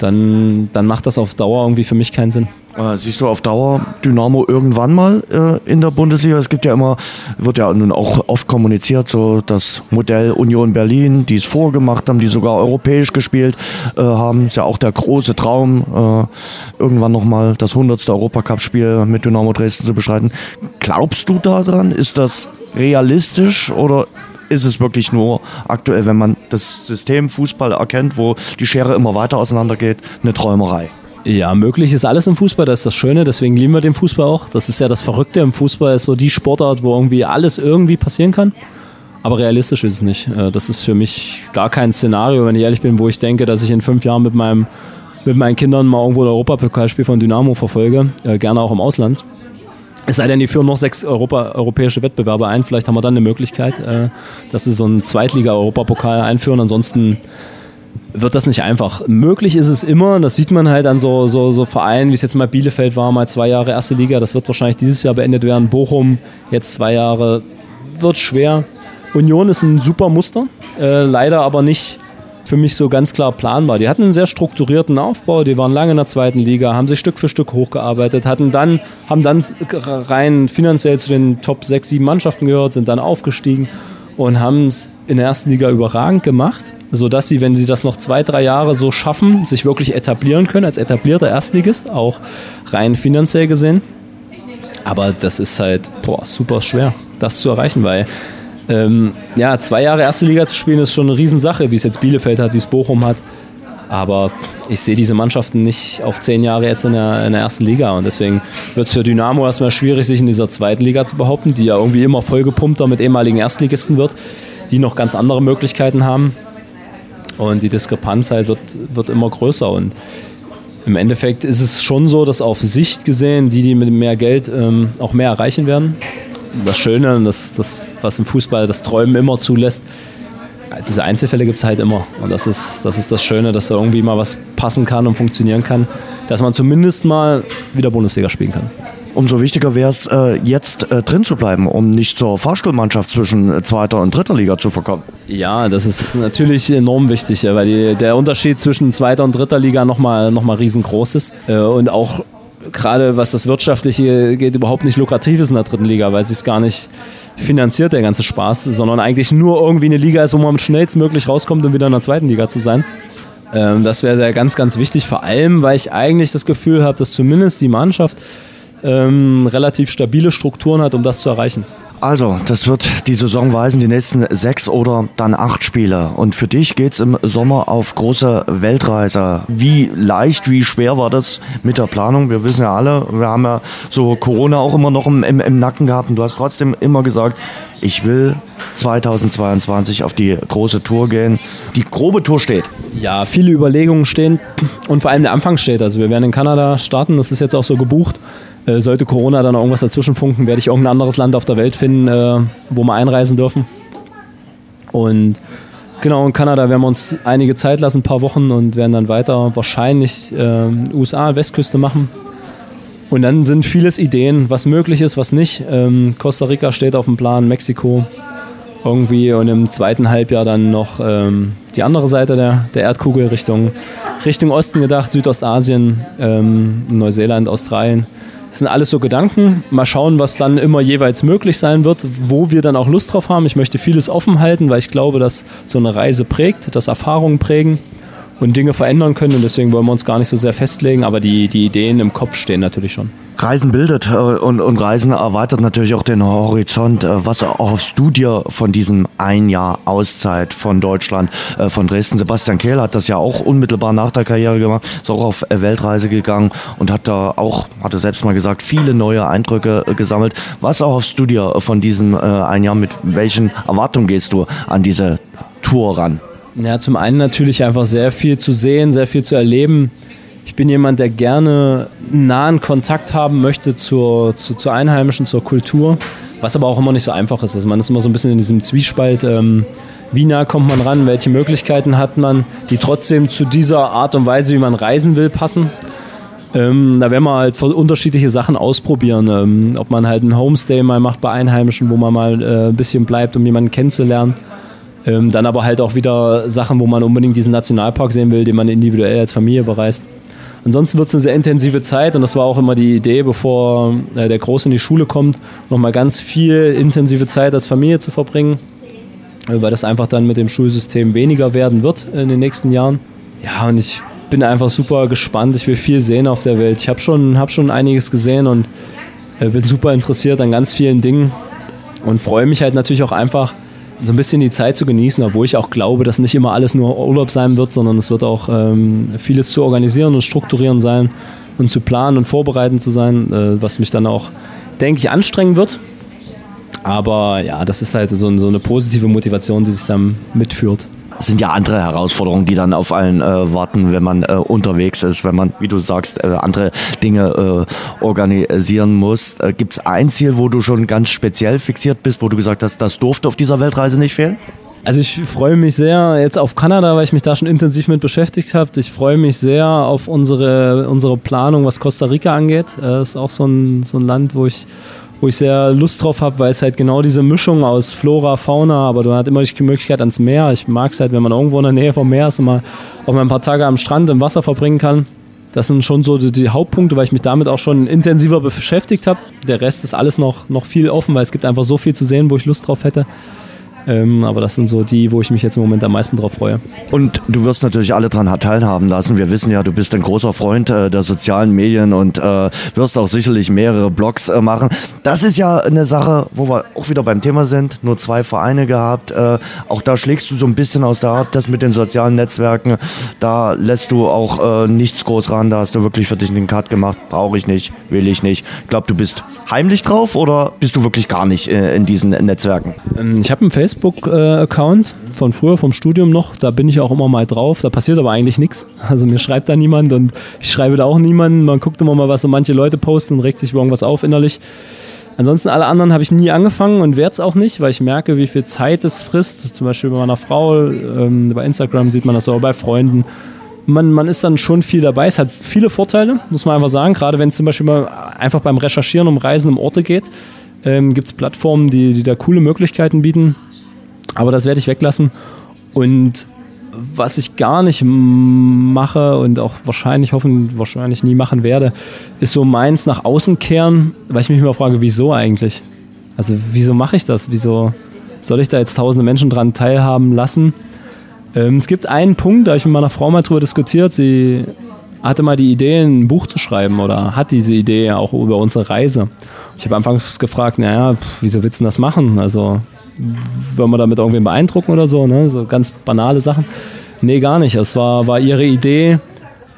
dann, dann macht das auf Dauer irgendwie für mich keinen Sinn. Äh, siehst du auf Dauer Dynamo irgendwann mal äh, in der Bundesliga? Es gibt ja immer, wird ja nun auch oft kommuniziert, so das Modell Union Berlin, die es vorgemacht haben, die sogar europäisch gespielt äh, haben. Ist ja auch der große Traum, äh, irgendwann nochmal das 100. Europacup-Spiel mit Dynamo Dresden zu beschreiten. Glaubst du daran? Ist das realistisch oder ist es wirklich nur aktuell, wenn man das System Fußball erkennt, wo die Schere immer weiter auseinandergeht, eine Träumerei. Ja, möglich ist alles im Fußball, das ist das Schöne, deswegen lieben wir den Fußball auch. Das ist ja das Verrückte im Fußball, ist so die Sportart, wo irgendwie alles irgendwie passieren kann. Aber realistisch ist es nicht. Äh, das ist für mich gar kein Szenario, wenn ich ehrlich bin, wo ich denke, dass ich in fünf Jahren mit, meinem, mit meinen Kindern mal irgendwo ein Europapokalspiel von Dynamo verfolge, äh, gerne auch im Ausland. Es sei denn, die führen noch sechs Europa, europäische Wettbewerbe ein. Vielleicht haben wir dann eine Möglichkeit, äh, dass sie so einen Zweitliga-Europapokal einführen. Ansonsten wird das nicht einfach. Möglich ist es immer, das sieht man halt an so, so, so Vereinen, wie es jetzt mal Bielefeld war, mal zwei Jahre erste Liga. Das wird wahrscheinlich dieses Jahr beendet werden. Bochum jetzt zwei Jahre, wird schwer. Union ist ein super Muster, äh, leider aber nicht für mich so ganz klar planbar. Die hatten einen sehr strukturierten Aufbau, die waren lange in der zweiten Liga, haben sich Stück für Stück hochgearbeitet, hatten dann, haben dann rein finanziell zu den Top 6, 7 Mannschaften gehört, sind dann aufgestiegen und haben es in der ersten Liga überragend gemacht, sodass sie, wenn sie das noch zwei, drei Jahre so schaffen, sich wirklich etablieren können als etablierter Erstligist, auch rein finanziell gesehen. Aber das ist halt boah, super schwer, das zu erreichen, weil ähm, ja, zwei Jahre erste Liga zu spielen ist schon eine Riesensache, wie es jetzt Bielefeld hat, wie es Bochum hat. Aber ich sehe diese Mannschaften nicht auf zehn Jahre jetzt in der, in der ersten Liga. Und deswegen wird es für Dynamo erstmal schwierig, sich in dieser zweiten Liga zu behaupten, die ja irgendwie immer vollgepumpter mit ehemaligen Erstligisten wird, die noch ganz andere Möglichkeiten haben. Und die Diskrepanz halt wird, wird immer größer. Und im Endeffekt ist es schon so, dass auf Sicht gesehen, die, die mit mehr Geld ähm, auch mehr erreichen werden, das Schöne, das, das, was im Fußball das Träumen immer zulässt, diese Einzelfälle gibt es halt immer. Und das ist, das ist das Schöne, dass da irgendwie mal was passen kann und funktionieren kann, dass man zumindest mal wieder Bundesliga spielen kann. Umso wichtiger wäre es, äh, jetzt äh, drin zu bleiben, um nicht zur Fahrstuhlmannschaft zwischen zweiter und dritter Liga zu verkommen. Ja, das ist natürlich enorm wichtig, weil die, der Unterschied zwischen zweiter und dritter Liga nochmal noch mal riesengroß ist. Äh, und auch gerade was das Wirtschaftliche geht, überhaupt nicht lukrativ ist in der dritten Liga, weil es gar nicht finanziert, der ganze Spaß, sondern eigentlich nur irgendwie eine Liga ist, wo man schnellstmöglich rauskommt, um wieder in der zweiten Liga zu sein. Ähm, das wäre sehr ganz, ganz wichtig, vor allem, weil ich eigentlich das Gefühl habe, dass zumindest die Mannschaft ähm, relativ stabile Strukturen hat, um das zu erreichen. Also, das wird die Saison weisen, die nächsten sechs oder dann acht Spiele. Und für dich geht's im Sommer auf große Weltreise. Wie leicht, wie schwer war das mit der Planung? Wir wissen ja alle, wir haben ja so Corona auch immer noch im, im, im Nacken gehabt und du hast trotzdem immer gesagt, ich will 2022 auf die große Tour gehen. Die grobe Tour steht. Ja, viele Überlegungen stehen und vor allem der Anfang steht. Also wir werden in Kanada starten, das ist jetzt auch so gebucht. Äh, sollte Corona dann irgendwas dazwischen funken, werde ich irgendein anderes Land auf der Welt finden, äh, wo wir einreisen dürfen. Und genau, in Kanada werden wir uns einige Zeit lassen, ein paar Wochen und werden dann weiter wahrscheinlich äh, USA, Westküste machen. Und dann sind vieles Ideen, was möglich ist, was nicht. Ähm, Costa Rica steht auf dem Plan, Mexiko irgendwie und im zweiten Halbjahr dann noch ähm, die andere Seite der, der Erdkugel Richtung, Richtung Osten gedacht, Südostasien, ähm, Neuseeland, Australien Das sind alles so Gedanken. Mal schauen, was dann immer jeweils möglich sein wird, wo wir dann auch Lust drauf haben. Ich möchte vieles offen halten, weil ich glaube, dass so eine Reise prägt, dass Erfahrungen prägen und Dinge verändern können. Und deswegen wollen wir uns gar nicht so sehr festlegen, aber die, die Ideen im Kopf stehen natürlich schon. Reisen bildet äh, und, und Reisen erweitert natürlich auch den Horizont. Äh, was erhoffst du dir von diesem ein Jahr Auszeit von Deutschland, äh, von Dresden? Sebastian Kehl hat das ja auch unmittelbar nach der Karriere gemacht, ist auch auf Weltreise gegangen und hat da auch, hat er selbst mal gesagt, viele neue Eindrücke gesammelt. Was erhoffst du dir von diesem ein Jahr? Mit welchen Erwartungen gehst du an diese Tour ran? Ja, zum einen natürlich einfach sehr viel zu sehen, sehr viel zu erleben. Ich bin jemand, der gerne nahen Kontakt haben möchte zur, zu, zur Einheimischen, zur Kultur, was aber auch immer nicht so einfach ist. Also man ist immer so ein bisschen in diesem Zwiespalt. Ähm, wie nah kommt man ran, welche Möglichkeiten hat man, die trotzdem zu dieser Art und Weise, wie man reisen will, passen. Ähm, da werden wir halt unterschiedliche Sachen ausprobieren. Ähm, ob man halt einen Homestay mal macht bei Einheimischen, wo man mal äh, ein bisschen bleibt, um jemanden kennenzulernen. Ähm, dann aber halt auch wieder Sachen, wo man unbedingt diesen Nationalpark sehen will, den man individuell als Familie bereist. Ansonsten wird es eine sehr intensive Zeit und das war auch immer die Idee, bevor äh, der Groß in die Schule kommt, nochmal ganz viel intensive Zeit als Familie zu verbringen, äh, weil das einfach dann mit dem Schulsystem weniger werden wird in den nächsten Jahren. Ja, und ich bin einfach super gespannt. Ich will viel sehen auf der Welt. Ich habe schon, hab schon einiges gesehen und äh, bin super interessiert an ganz vielen Dingen und freue mich halt natürlich auch einfach, so ein bisschen die Zeit zu genießen, obwohl ich auch glaube, dass nicht immer alles nur Urlaub sein wird, sondern es wird auch ähm, vieles zu organisieren und strukturieren sein und zu planen und vorbereiten zu sein, äh, was mich dann auch, denke ich, anstrengen wird. Aber ja, das ist halt so, so eine positive Motivation, die sich dann mitführt sind ja andere Herausforderungen, die dann auf allen äh, warten, wenn man äh, unterwegs ist, wenn man, wie du sagst, äh, andere Dinge äh, organisieren muss. Äh, Gibt es ein Ziel, wo du schon ganz speziell fixiert bist, wo du gesagt hast, das durfte auf dieser Weltreise nicht fehlen? Also ich freue mich sehr jetzt auf Kanada, weil ich mich da schon intensiv mit beschäftigt habe. Ich freue mich sehr auf unsere, unsere Planung, was Costa Rica angeht. Das ist auch so ein, so ein Land, wo ich wo ich sehr Lust drauf habe, weil es halt genau diese Mischung aus Flora, Fauna, aber du hast immer die Möglichkeit ans Meer. Ich mag es halt, wenn man irgendwo in der Nähe vom Meer ist und mal auch mal ein paar Tage am Strand im Wasser verbringen kann. Das sind schon so die, die Hauptpunkte, weil ich mich damit auch schon intensiver beschäftigt habe. Der Rest ist alles noch, noch viel offen, weil es gibt einfach so viel zu sehen, wo ich Lust drauf hätte. Ähm, aber das sind so die, wo ich mich jetzt im Moment am meisten drauf freue. Und du wirst natürlich alle daran teilhaben lassen. Wir wissen ja, du bist ein großer Freund äh, der sozialen Medien und äh, wirst auch sicherlich mehrere Blogs äh, machen. Das ist ja eine Sache, wo wir auch wieder beim Thema sind. Nur zwei Vereine gehabt. Äh, auch da schlägst du so ein bisschen aus der Art, das mit den sozialen Netzwerken. Da lässt du auch äh, nichts groß ran. Da hast du wirklich für dich einen Cut gemacht. Brauche ich nicht, will ich nicht. Ich glaube, du bist heimlich drauf oder bist du wirklich gar nicht äh, in diesen Netzwerken? Ähm, ich habe ein Facebook-Account von früher, vom Studium noch. Da bin ich auch immer mal drauf. Da passiert aber eigentlich nichts. Also mir schreibt da niemand und ich schreibe da auch niemanden. Man guckt immer mal, was so manche Leute posten und regt sich über irgendwas auf innerlich. Ansonsten alle anderen habe ich nie angefangen und werde es auch nicht, weil ich merke, wie viel Zeit es frisst. Zum Beispiel bei meiner Frau, ähm, bei Instagram sieht man das auch bei Freunden man, man ist dann schon viel dabei. Es hat viele Vorteile, muss man einfach sagen. Gerade wenn es zum Beispiel mal einfach beim Recherchieren um Reisen um Orte geht, ähm, gibt es Plattformen, die, die da coole Möglichkeiten bieten. Aber das werde ich weglassen. Und was ich gar nicht mache und auch wahrscheinlich hoffen, wahrscheinlich nie machen werde, ist so meins nach außen kehren, weil ich mich immer frage, wieso eigentlich? Also wieso mache ich das? Wieso soll ich da jetzt tausende Menschen dran teilhaben lassen? Ähm, es gibt einen Punkt, da habe ich mit meiner Frau mal drüber diskutiert. Sie hatte mal die Idee, ein Buch zu schreiben oder hat diese Idee auch über unsere Reise. Ich habe anfangs gefragt, naja, pf, wieso willst du das machen? Also, wollen wir damit irgendwen beeindrucken oder so, ne? So ganz banale Sachen. Nee, gar nicht. Es war, war ihre Idee,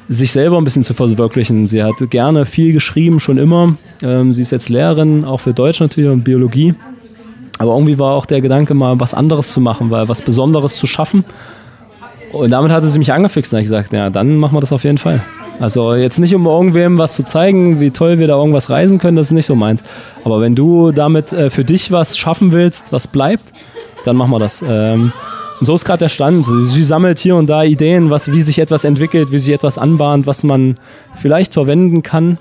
sich selber ein bisschen zu verwirklichen. Sie hat gerne viel geschrieben, schon immer. Ähm, sie ist jetzt Lehrerin, auch für Deutsch natürlich und Biologie. Aber irgendwie war auch der Gedanke, mal was anderes zu machen, weil was Besonderes zu schaffen. Und damit hatte sie mich angefixt und ich gesagt, ja, dann machen wir das auf jeden Fall. Also jetzt nicht um irgendwem was zu zeigen, wie toll wir da irgendwas reisen können, das ist nicht so meins. Aber wenn du damit äh, für dich was schaffen willst, was bleibt, dann machen wir das. Ähm, und so ist gerade der Stand. Sie, sammelt hier und da Ideen, was, wie sich etwas entwickelt, wie sich etwas anbahnt, was man vielleicht verwenden kann.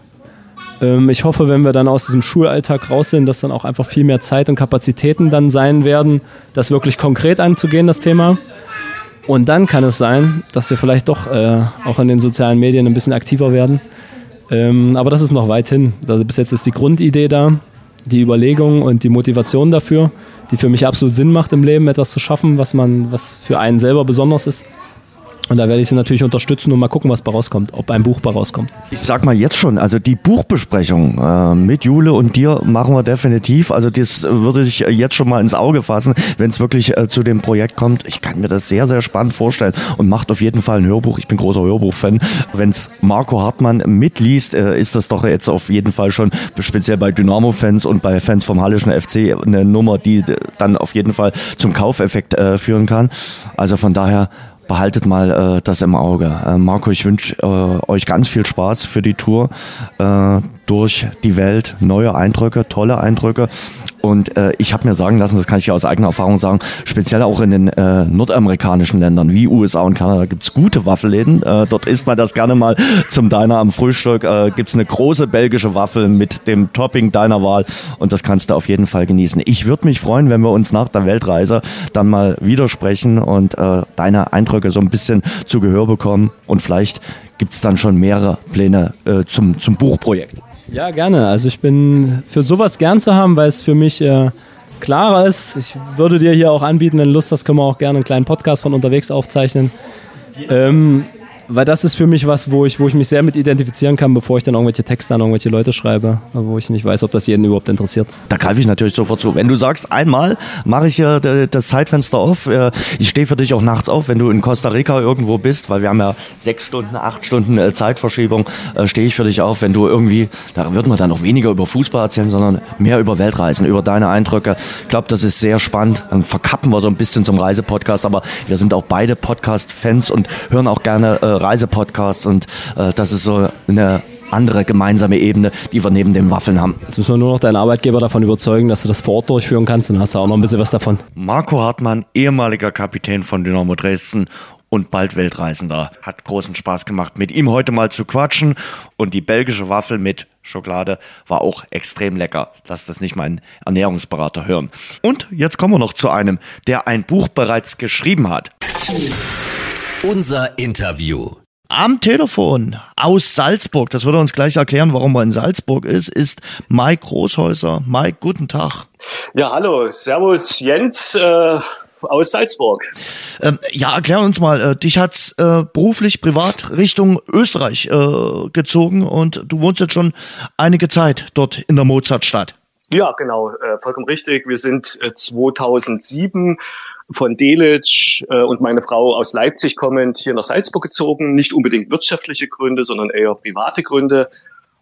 Ähm, ich hoffe, wenn wir dann aus diesem Schulalltag raus sind, dass dann auch einfach viel mehr Zeit und Kapazitäten dann sein werden, das wirklich konkret anzugehen, das Thema. Und dann kann es sein, dass wir vielleicht doch äh, auch in den sozialen Medien ein bisschen aktiver werden. Ähm, aber das ist noch weit hin. Also bis jetzt ist die Grundidee da, die Überlegung und die Motivation dafür, die für mich absolut Sinn macht im Leben, etwas zu schaffen, was man, was für einen selber besonders ist. Und da werde ich sie natürlich unterstützen und mal gucken, was bei rauskommt, ob ein Buch bei rauskommt. Ich sag mal jetzt schon, also die Buchbesprechung äh, mit Jule und dir machen wir definitiv. Also das würde ich jetzt schon mal ins Auge fassen, wenn es wirklich äh, zu dem Projekt kommt. Ich kann mir das sehr, sehr spannend vorstellen und macht auf jeden Fall ein Hörbuch. Ich bin großer Hörbuch-Fan. Wenn es Marco Hartmann mitliest, äh, ist das doch jetzt auf jeden Fall schon speziell bei Dynamo-Fans und bei Fans vom Hallischen FC eine Nummer, die äh, dann auf jeden Fall zum Kaufeffekt äh, führen kann. Also von daher behaltet mal äh, das im Auge. Äh, Marco, ich wünsche äh, euch ganz viel Spaß für die Tour äh, durch die Welt, neue Eindrücke, tolle Eindrücke. Und äh, ich habe mir sagen lassen, das kann ich ja aus eigener Erfahrung sagen, speziell auch in den äh, nordamerikanischen Ländern wie USA und Kanada gibt's gute Waffelläden. Äh, dort isst man das gerne mal zum Diner am Frühstück. Äh, gibt's eine große belgische Waffel mit dem Topping deiner Wahl und das kannst du auf jeden Fall genießen. Ich würde mich freuen, wenn wir uns nach der Weltreise dann mal widersprechen und äh, deine Eindrücke so ein bisschen zu Gehör bekommen und vielleicht gibt's dann schon mehrere Pläne äh, zum, zum Buchprojekt. Ja, gerne. Also ich bin für sowas gern zu haben, weil es für mich äh, klarer ist. Ich würde dir hier auch anbieten, wenn du Lust hast, können wir auch gerne einen kleinen Podcast von unterwegs aufzeichnen. Ähm, weil das ist für mich was, wo ich, wo ich mich sehr mit identifizieren kann, bevor ich dann irgendwelche Texte an irgendwelche Leute schreibe, wo ich nicht weiß, ob das jeden überhaupt interessiert. Da greife ich natürlich sofort zu. Wenn du sagst, einmal mache ich ja das Zeitfenster auf, äh, ich stehe für dich auch nachts auf, wenn du in Costa Rica irgendwo bist, weil wir haben ja sechs Stunden, acht Stunden äh, Zeitverschiebung, äh, stehe ich für dich auf, wenn du irgendwie, da würden wir dann noch weniger über Fußball erzählen, sondern mehr über Weltreisen, über deine Eindrücke. Ich glaube, das ist sehr spannend. Dann verkappen wir so ein bisschen zum Reisepodcast, aber wir sind auch beide Podcast-Fans und hören auch gerne Reisepodcasts und äh, das ist so eine andere gemeinsame Ebene, die wir neben den Waffeln haben. Jetzt müssen wir nur noch deinen Arbeitgeber davon überzeugen, dass du das vor Ort durchführen kannst, dann hast du auch noch ein bisschen was davon. Marco Hartmann, ehemaliger Kapitän von Dynamo Dresden und bald Weltreisender. Hat großen Spaß gemacht, mit ihm heute mal zu quatschen. Und die belgische Waffel mit Schokolade war auch extrem lecker. Lass das nicht mein Ernährungsberater hören. Und jetzt kommen wir noch zu einem, der ein Buch bereits geschrieben hat. Unser Interview. Am Telefon aus Salzburg, das wird er uns gleich erklären, warum er in Salzburg ist, ist Mike Großhäuser. Mike, guten Tag. Ja, hallo, Servus Jens äh, aus Salzburg. Ähm, ja, erklär uns mal, äh, dich hat's äh, beruflich, privat Richtung Österreich äh, gezogen und du wohnst jetzt schon einige Zeit dort in der Mozartstadt. Ja, genau, äh, vollkommen richtig. Wir sind äh, 2007 von Delitzsch äh, und meine Frau aus Leipzig kommend hier nach Salzburg gezogen. Nicht unbedingt wirtschaftliche Gründe, sondern eher private Gründe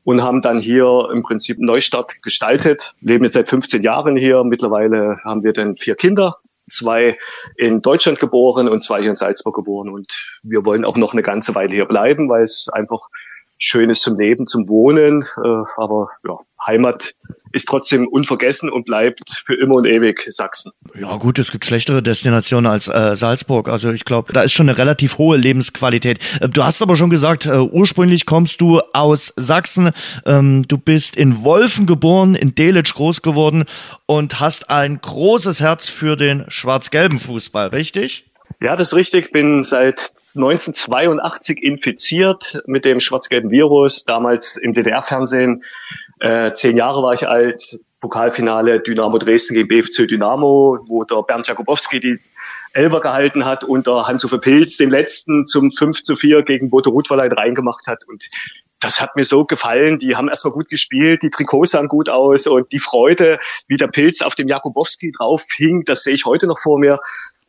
und haben dann hier im Prinzip einen Neustart gestaltet. Leben jetzt seit 15 Jahren hier. Mittlerweile haben wir dann vier Kinder. Zwei in Deutschland geboren und zwei hier in Salzburg geboren. Und wir wollen auch noch eine ganze Weile hier bleiben, weil es einfach schön ist zum Leben, zum Wohnen. Äh, aber ja, Heimat ist trotzdem unvergessen und bleibt für immer und ewig Sachsen. Ja gut, es gibt schlechtere Destinationen als äh, Salzburg. Also ich glaube, da ist schon eine relativ hohe Lebensqualität. Äh, du hast aber schon gesagt, äh, ursprünglich kommst du aus Sachsen. Ähm, du bist in Wolfen geboren, in Delitzsch groß geworden und hast ein großes Herz für den schwarz-gelben Fußball, richtig? Ja, das ist richtig. Bin seit 1982 infiziert mit dem schwarz-gelben Virus, damals im DDR-Fernsehen. Äh, zehn Jahre war ich alt, Pokalfinale Dynamo Dresden gegen BFC Dynamo, wo der Bernd Jakubowski die Elber gehalten hat und der Hans-Uwe Pilz den letzten zum 5 zu 4 gegen Boto Rutverlein reingemacht hat. Und das hat mir so gefallen. Die haben erstmal gut gespielt, die Trikots sahen gut aus und die Freude, wie der Pilz auf dem Jakubowski drauf hing, das sehe ich heute noch vor mir.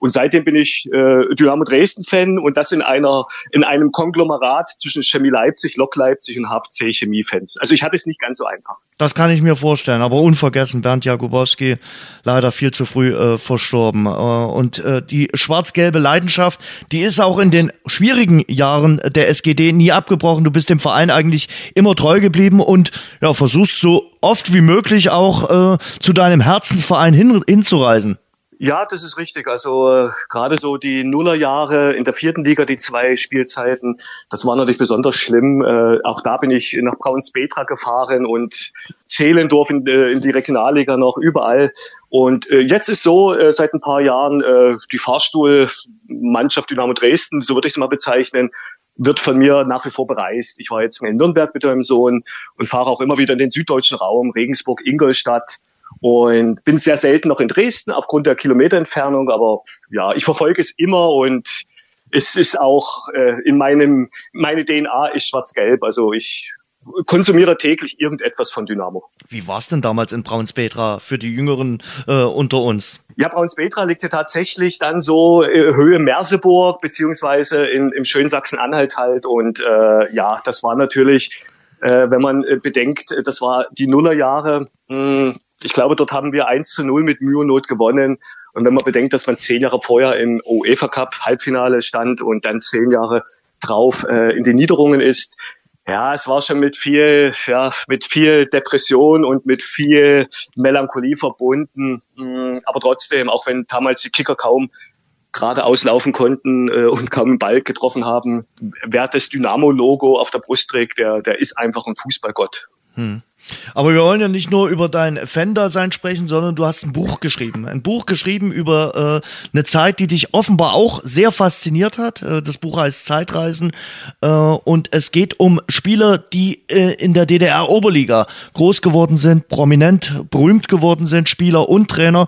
Und seitdem bin ich äh, Dynamo Dresden-Fan und das in einer in einem Konglomerat zwischen Chemie Leipzig, Lok Leipzig und HFC Chemie-Fans. Also ich hatte es nicht ganz so einfach. Das kann ich mir vorstellen, aber unvergessen, Bernd Jakubowski leider viel zu früh äh, verstorben. Äh, und äh, die schwarz-gelbe Leidenschaft, die ist auch in den schwierigen Jahren der SGD nie abgebrochen. Du bist dem Verein eigentlich immer treu geblieben und ja, versuchst so oft wie möglich auch äh, zu deinem Herzensverein hin, hinzureisen. Ja, das ist richtig. Also äh, gerade so die Nullerjahre in der vierten Liga, die zwei Spielzeiten, das war natürlich besonders schlimm. Äh, auch da bin ich nach Braunspetra gefahren und Zehlendorf in, äh, in die Regionalliga noch überall. Und äh, jetzt ist so, äh, seit ein paar Jahren, äh, die Fahrstuhlmannschaft Dynamo Dresden, so würde ich es mal bezeichnen, wird von mir nach wie vor bereist. Ich war jetzt in Nürnberg mit meinem Sohn und fahre auch immer wieder in den süddeutschen Raum, Regensburg, Ingolstadt und bin sehr selten noch in Dresden aufgrund der Kilometerentfernung, aber ja, ich verfolge es immer und es ist auch äh, in meinem, meine DNA ist schwarz-gelb, also ich konsumiere täglich irgendetwas von Dynamo. Wie war es denn damals in Braunspetra für die Jüngeren äh, unter uns? Ja, Braunspetra liegt ja tatsächlich dann so äh, Höhe Merseburg beziehungsweise in, im schönen Sachsen-Anhalt halt und äh, ja, das war natürlich, äh, wenn man äh, bedenkt, das war die Nullerjahre, mh, hm, ich glaube, dort haben wir 1 zu 0 mit Mühe und Not gewonnen. Und wenn man bedenkt, dass man zehn Jahre vorher im UEFA Cup Halbfinale stand und dann zehn Jahre drauf äh, in den Niederungen ist, ja, es war schon mit viel, ja, mit viel Depression und mit viel Melancholie verbunden. Mm, aber trotzdem, auch wenn damals die Kicker kaum gerade auslaufen konnten äh, und kaum einen Ball getroffen haben, wer das Dynamo-Logo auf der Brust trägt, der, der ist einfach ein Fußballgott. Hm. Aber wir wollen ja nicht nur über dein Fan-Dasein sprechen, sondern du hast ein Buch geschrieben. Ein Buch geschrieben über äh, eine Zeit, die dich offenbar auch sehr fasziniert hat. Äh, das Buch heißt Zeitreisen äh, und es geht um Spieler, die äh, in der DDR-Oberliga groß geworden sind, prominent, berühmt geworden sind, Spieler und Trainer.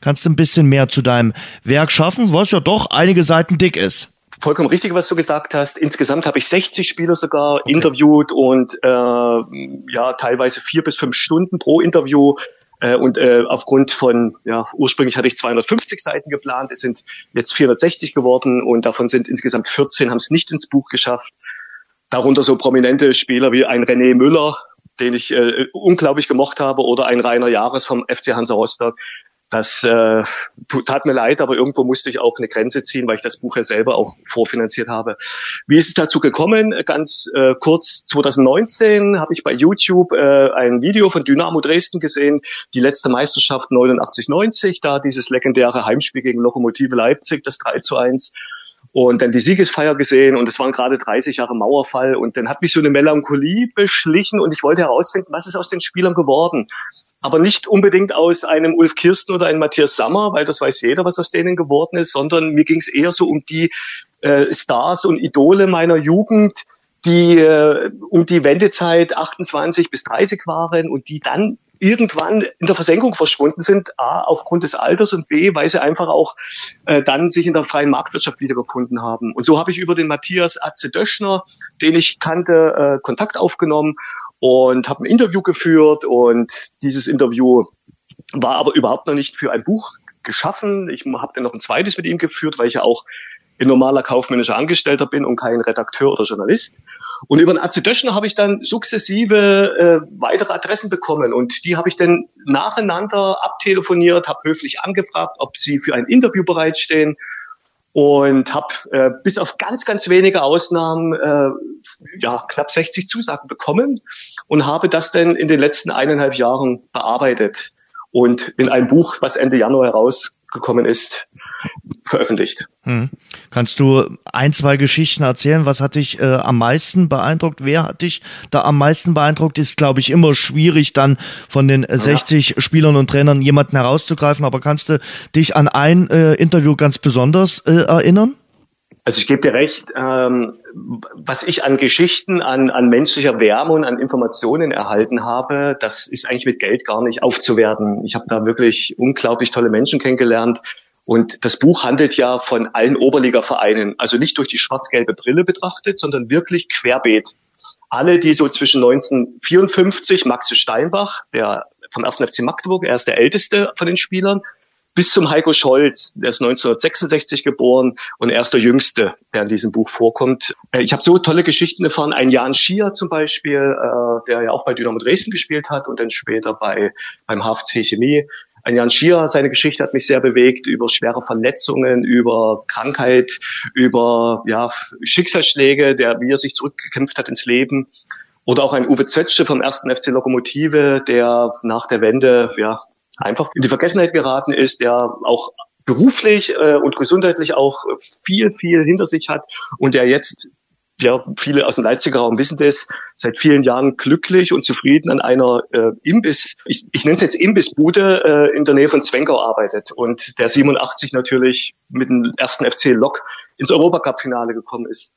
Kannst du ein bisschen mehr zu deinem Werk schaffen, was ja doch einige Seiten dick ist vollkommen richtig, was du gesagt hast. Insgesamt habe ich 60 Spieler sogar okay. interviewt und äh, ja teilweise vier bis fünf Stunden pro Interview. Äh, und äh, aufgrund von, ja, ursprünglich hatte ich 250 Seiten geplant, es sind jetzt 460 geworden und davon sind insgesamt 14, haben es nicht ins Buch geschafft. Darunter so prominente Spieler wie ein René Müller, den ich äh, unglaublich gemocht habe, oder ein Rainer Jahres vom FC Hansa Rostock, das äh, tat mir leid, aber irgendwo musste ich auch eine Grenze ziehen, weil ich das Buch ja selber auch vorfinanziert habe. Wie ist es dazu gekommen? Ganz äh, kurz, 2019 habe ich bei YouTube äh, ein Video von Dynamo Dresden gesehen, die letzte Meisterschaft 89-90, da dieses legendäre Heimspiel gegen Lokomotive Leipzig, das 3 zu 1 und dann die Siegesfeier gesehen und es waren gerade 30 Jahre Mauerfall und dann hat mich so eine Melancholie beschlichen und ich wollte herausfinden, was ist aus den Spielern geworden aber nicht unbedingt aus einem Ulf Kirsten oder einem Matthias Sammer, weil das weiß jeder, was aus denen geworden ist, sondern mir ging es eher so um die äh, Stars und Idole meiner Jugend, die äh, um die Wendezeit 28 bis 30 waren und die dann irgendwann in der Versenkung verschwunden sind, a, aufgrund des Alters und b, weil sie einfach auch äh, dann sich in der freien Marktwirtschaft wiedergefunden haben. Und so habe ich über den Matthias Atze Döschner, den ich kannte, äh, Kontakt aufgenommen und habe ein Interview geführt und dieses Interview war aber überhaupt noch nicht für ein Buch geschaffen. Ich habe dann noch ein zweites mit ihm geführt, weil ich ja auch ein normaler kaufmännischer Angestellter bin und kein Redakteur oder Journalist. Und über den AC Döschner habe ich dann sukzessive äh, weitere Adressen bekommen und die habe ich dann nacheinander abtelefoniert, habe höflich angefragt, ob sie für ein Interview bereitstehen und habe äh, bis auf ganz, ganz wenige Ausnahmen äh, ja knapp 60 Zusagen bekommen und habe das dann in den letzten eineinhalb Jahren bearbeitet und in einem Buch, was Ende Januar herausgekommen ist, veröffentlicht. Hm. Kannst du ein, zwei Geschichten erzählen? Was hat dich äh, am meisten beeindruckt? Wer hat dich da am meisten beeindruckt? Ist, glaube ich, immer schwierig, dann von den äh, 60 ja. Spielern und Trainern jemanden herauszugreifen. Aber kannst du dich an ein äh, Interview ganz besonders äh, erinnern? Also ich gebe dir recht, ähm, was ich an Geschichten, an, an menschlicher Wärme und an Informationen erhalten habe, das ist eigentlich mit Geld gar nicht aufzuwerten. Ich habe da wirklich unglaublich tolle Menschen kennengelernt, und das Buch handelt ja von allen Oberliga-Vereinen, also nicht durch die schwarz-gelbe Brille betrachtet, sondern wirklich querbeet. Alle, die so zwischen 1954, Maxe Steinbach, der vom 1. FC Magdeburg, er ist der älteste von den Spielern, bis zum Heiko Scholz, der ist 1966 geboren und er ist der Jüngste, der in diesem Buch vorkommt. Äh, ich habe so tolle Geschichten erfahren. Ein Jan Schier zum Beispiel, äh, der ja auch bei Dynamo Dresden gespielt hat und dann später bei beim HFC Chemie. Ein Jan Schier, seine Geschichte hat mich sehr bewegt über schwere Verletzungen, über Krankheit, über ja, Schicksalsschläge, der, wie er sich zurückgekämpft hat ins Leben. Oder auch ein Uwe Zötsche vom ersten FC Lokomotive, der nach der Wende ja, einfach in die Vergessenheit geraten ist, der auch beruflich äh, und gesundheitlich auch viel, viel hinter sich hat und der jetzt ja, viele aus dem Leipziger Raum wissen das, seit vielen Jahren glücklich und zufrieden an einer äh, Imbiss, ich, ich nenne es jetzt Imbissbude äh, in der Nähe von Zwenkau arbeitet und der 87 natürlich mit dem ersten FC Lok ins Europacup-Finale gekommen ist.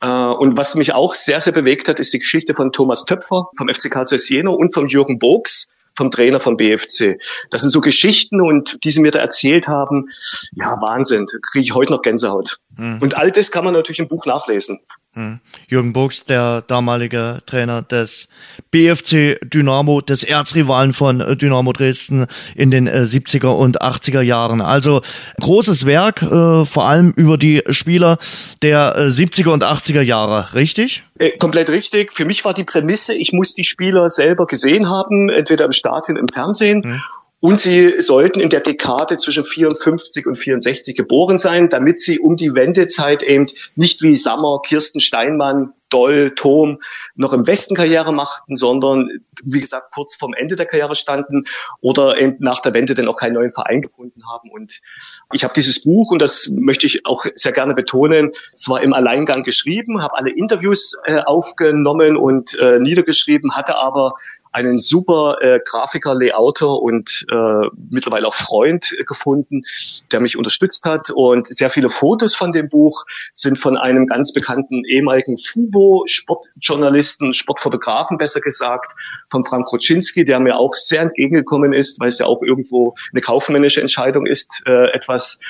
Äh, und was mich auch sehr, sehr bewegt hat, ist die Geschichte von Thomas Töpfer vom FC Karl Jena und von Jürgen Bogs, vom Trainer vom BFC. Das sind so Geschichten und die sie mir da erzählt haben, ja, Wahnsinn, kriege ich heute noch Gänsehaut. Mhm. Und all das kann man natürlich im Buch nachlesen. Hm. Jürgen Burgs, der damalige Trainer des BFC Dynamo, des Erzrivalen von äh, Dynamo Dresden in den 70er äh, und 80er Jahren. Also großes Werk, äh, vor allem über die Spieler der 70er und 80er Jahre, richtig? komplett richtig. Für mich war die Prämisse, ich muss die Spieler selber gesehen haben, entweder im Stadion, im Fernsehen. Hm. Und sie sollten in der Dekade zwischen 54 und 64 geboren sein, damit sie um die Wendezeit eben nicht wie Sammer, Kirsten Steinmann, Doll, Tom noch im Westen Karriere machten, sondern wie gesagt kurz vorm Ende der Karriere standen oder eben nach der Wende dann auch keinen neuen Verein gefunden haben. Und ich habe dieses Buch, und das möchte ich auch sehr gerne betonen, zwar im Alleingang geschrieben, habe alle Interviews äh, aufgenommen und äh, niedergeschrieben, hatte aber einen super äh, Grafiker, Layouter und äh, mittlerweile auch Freund äh, gefunden, der mich unterstützt hat. Und sehr viele Fotos von dem Buch sind von einem ganz bekannten ehemaligen Fubo-Sportjournalisten, Sportfotografen besser gesagt, von Frank Roczynski, der mir auch sehr entgegengekommen ist, weil es ja auch irgendwo eine kaufmännische Entscheidung ist, äh, etwas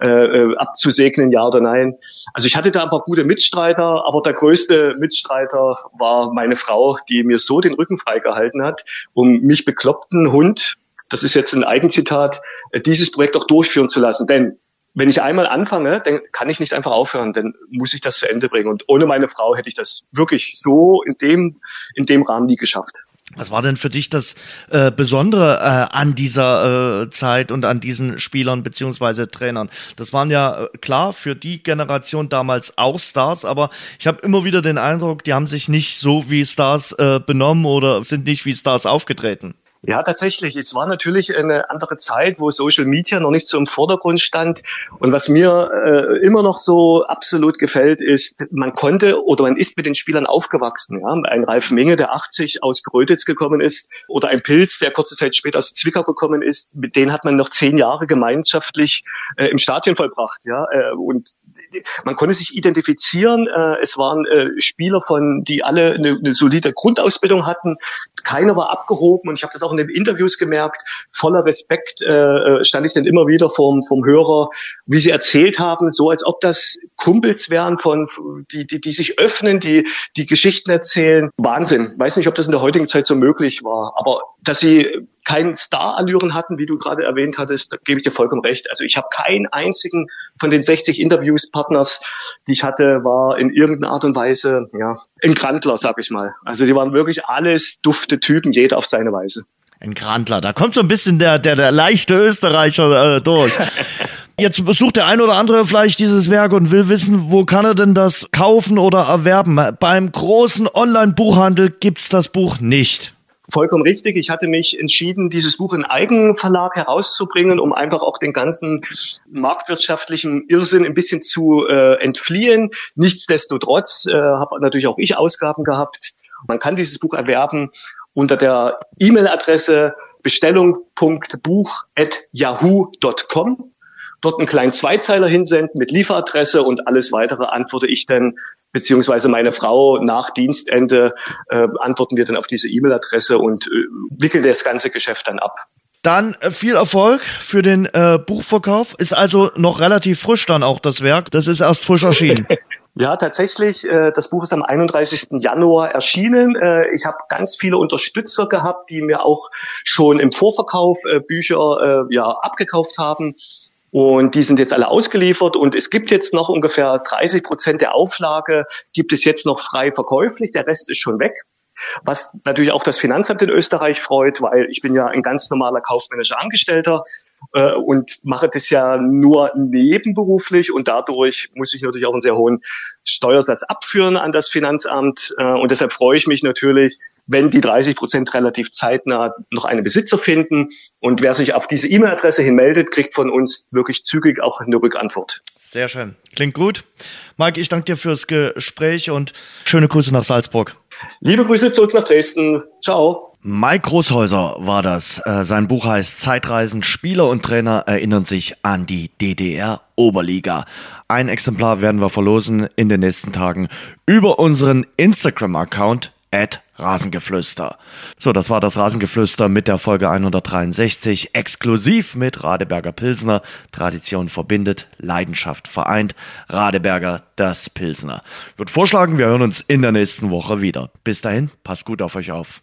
äh, äh abzusegnen, ja oder nein. Also ich hatte da ein paar gute Mitstreiter, aber der größte Mitstreiter war meine Frau, die mir so den Rücken freigehalten gehalten hat, um mich bekloppten Hund, das ist jetzt ein Eigenzitat, äh, dieses Projekt auch durchführen zu lassen. Denn wenn ich einmal anfange, dann kann ich nicht einfach aufhören, dann muss ich das zu Ende bringen. Und ohne meine Frau hätte ich das wirklich so in dem, in dem Rahmen nie geschafft. Was war denn für dich das äh, Besondere äh, an dieser äh, Zeit und an diesen Spielern beziehungsweise Trainern? Das waren ja äh, klar für die Generation damals auch Stars, aber ich habe immer wieder den Eindruck, die haben sich nicht so wie Stars äh, benommen oder sind nicht wie Stars aufgetreten. Ja, tatsächlich. Es war natürlich eine andere Zeit, wo Social Media noch nicht so im Vordergrund stand. Und was mir äh, immer noch so absolut gefällt, ist, man konnte oder man ist mit den Spielern aufgewachsen. Ja? Ein Ralf Menge, der 80 aus Gröditz gekommen ist, oder ein Pilz, der kurze Zeit später aus Zwickau gekommen ist, mit denen hat man noch zehn Jahre gemeinschaftlich äh, im Stadion vollbracht. Ja? Äh, und man konnte sich identifizieren. Äh, es waren äh, Spieler von, die alle eine, eine solide Grundausbildung hatten. Keiner war abgehoben und ich habe das auch in den Interviews gemerkt. Voller Respekt äh, äh, stand ich dann immer wieder vom, vom Hörer, wie sie erzählt haben, so als ob das Kumpels wären von, die, die, die sich öffnen, die, die Geschichten erzählen. Wahnsinn. Weiß nicht, ob das in der heutigen Zeit so möglich war, aber dass sie keinen Star-Allüren hatten, wie du gerade erwähnt hattest, da gebe ich dir vollkommen recht. Also ich habe keinen einzigen von den 60 Interviews-Partners, die ich hatte, war in irgendeiner Art und Weise ja, ein Grandler, sag ich mal. Also die waren wirklich alles dufte Typen, jeder auf seine Weise. Ein Grandler, da kommt so ein bisschen der, der, der leichte Österreicher äh, durch. Jetzt besucht der ein oder andere vielleicht dieses Werk und will wissen, wo kann er denn das kaufen oder erwerben? Beim großen Online-Buchhandel gibt's das Buch nicht. Vollkommen richtig. Ich hatte mich entschieden, dieses Buch in Eigenverlag herauszubringen, um einfach auch den ganzen marktwirtschaftlichen Irrsinn ein bisschen zu äh, entfliehen. Nichtsdestotrotz äh, habe natürlich auch ich Ausgaben gehabt. Man kann dieses Buch erwerben unter der E-Mail-Adresse bestellung.buch.yahoo.com dort einen kleinen Zweizeiler hinsenden mit Lieferadresse und alles weitere antworte ich dann, beziehungsweise meine Frau nach Dienstende äh, antworten wir dann auf diese E-Mail-Adresse und äh, wickeln das ganze Geschäft dann ab. Dann äh, viel Erfolg für den äh, Buchverkauf. Ist also noch relativ frisch dann auch das Werk. Das ist erst frisch erschienen. Ja, tatsächlich. Äh, das Buch ist am 31. Januar erschienen. Äh, ich habe ganz viele Unterstützer gehabt, die mir auch schon im Vorverkauf äh, Bücher ja, abgekauft haben. Und die sind jetzt alle ausgeliefert und es gibt jetzt noch ungefähr 30 Prozent der Auflage, gibt es jetzt noch frei verkäuflich, der Rest ist schon weg. Was natürlich auch das Finanzamt in Österreich freut, weil ich bin ja ein ganz normaler kaufmännischer Angestellter äh, und mache das ja nur nebenberuflich und dadurch muss ich natürlich auch einen sehr hohen Steuersatz abführen an das Finanzamt. Äh, und deshalb freue ich mich natürlich, wenn die 30 Prozent relativ zeitnah noch einen Besitzer finden. Und wer sich auf diese E-Mail-Adresse hinmeldet, kriegt von uns wirklich zügig auch eine Rückantwort. Sehr schön. Klingt gut. Mike, ich danke dir fürs Gespräch und schöne Grüße nach Salzburg. Liebe Grüße zurück nach Dresden. Ciao. Mike Großhäuser war das. Äh, sein Buch heißt Zeitreisen. Spieler und Trainer erinnern sich an die DDR Oberliga. Ein Exemplar werden wir verlosen in den nächsten Tagen über unseren Instagram-Account at Rasengeflüster. So, das war das Rasengeflüster mit der Folge 163, exklusiv mit Radeberger Pilsner. Tradition verbindet, Leidenschaft vereint. Radeberger, das Pilsner. Ich würde vorschlagen, wir hören uns in der nächsten Woche wieder. Bis dahin, passt gut auf euch auf.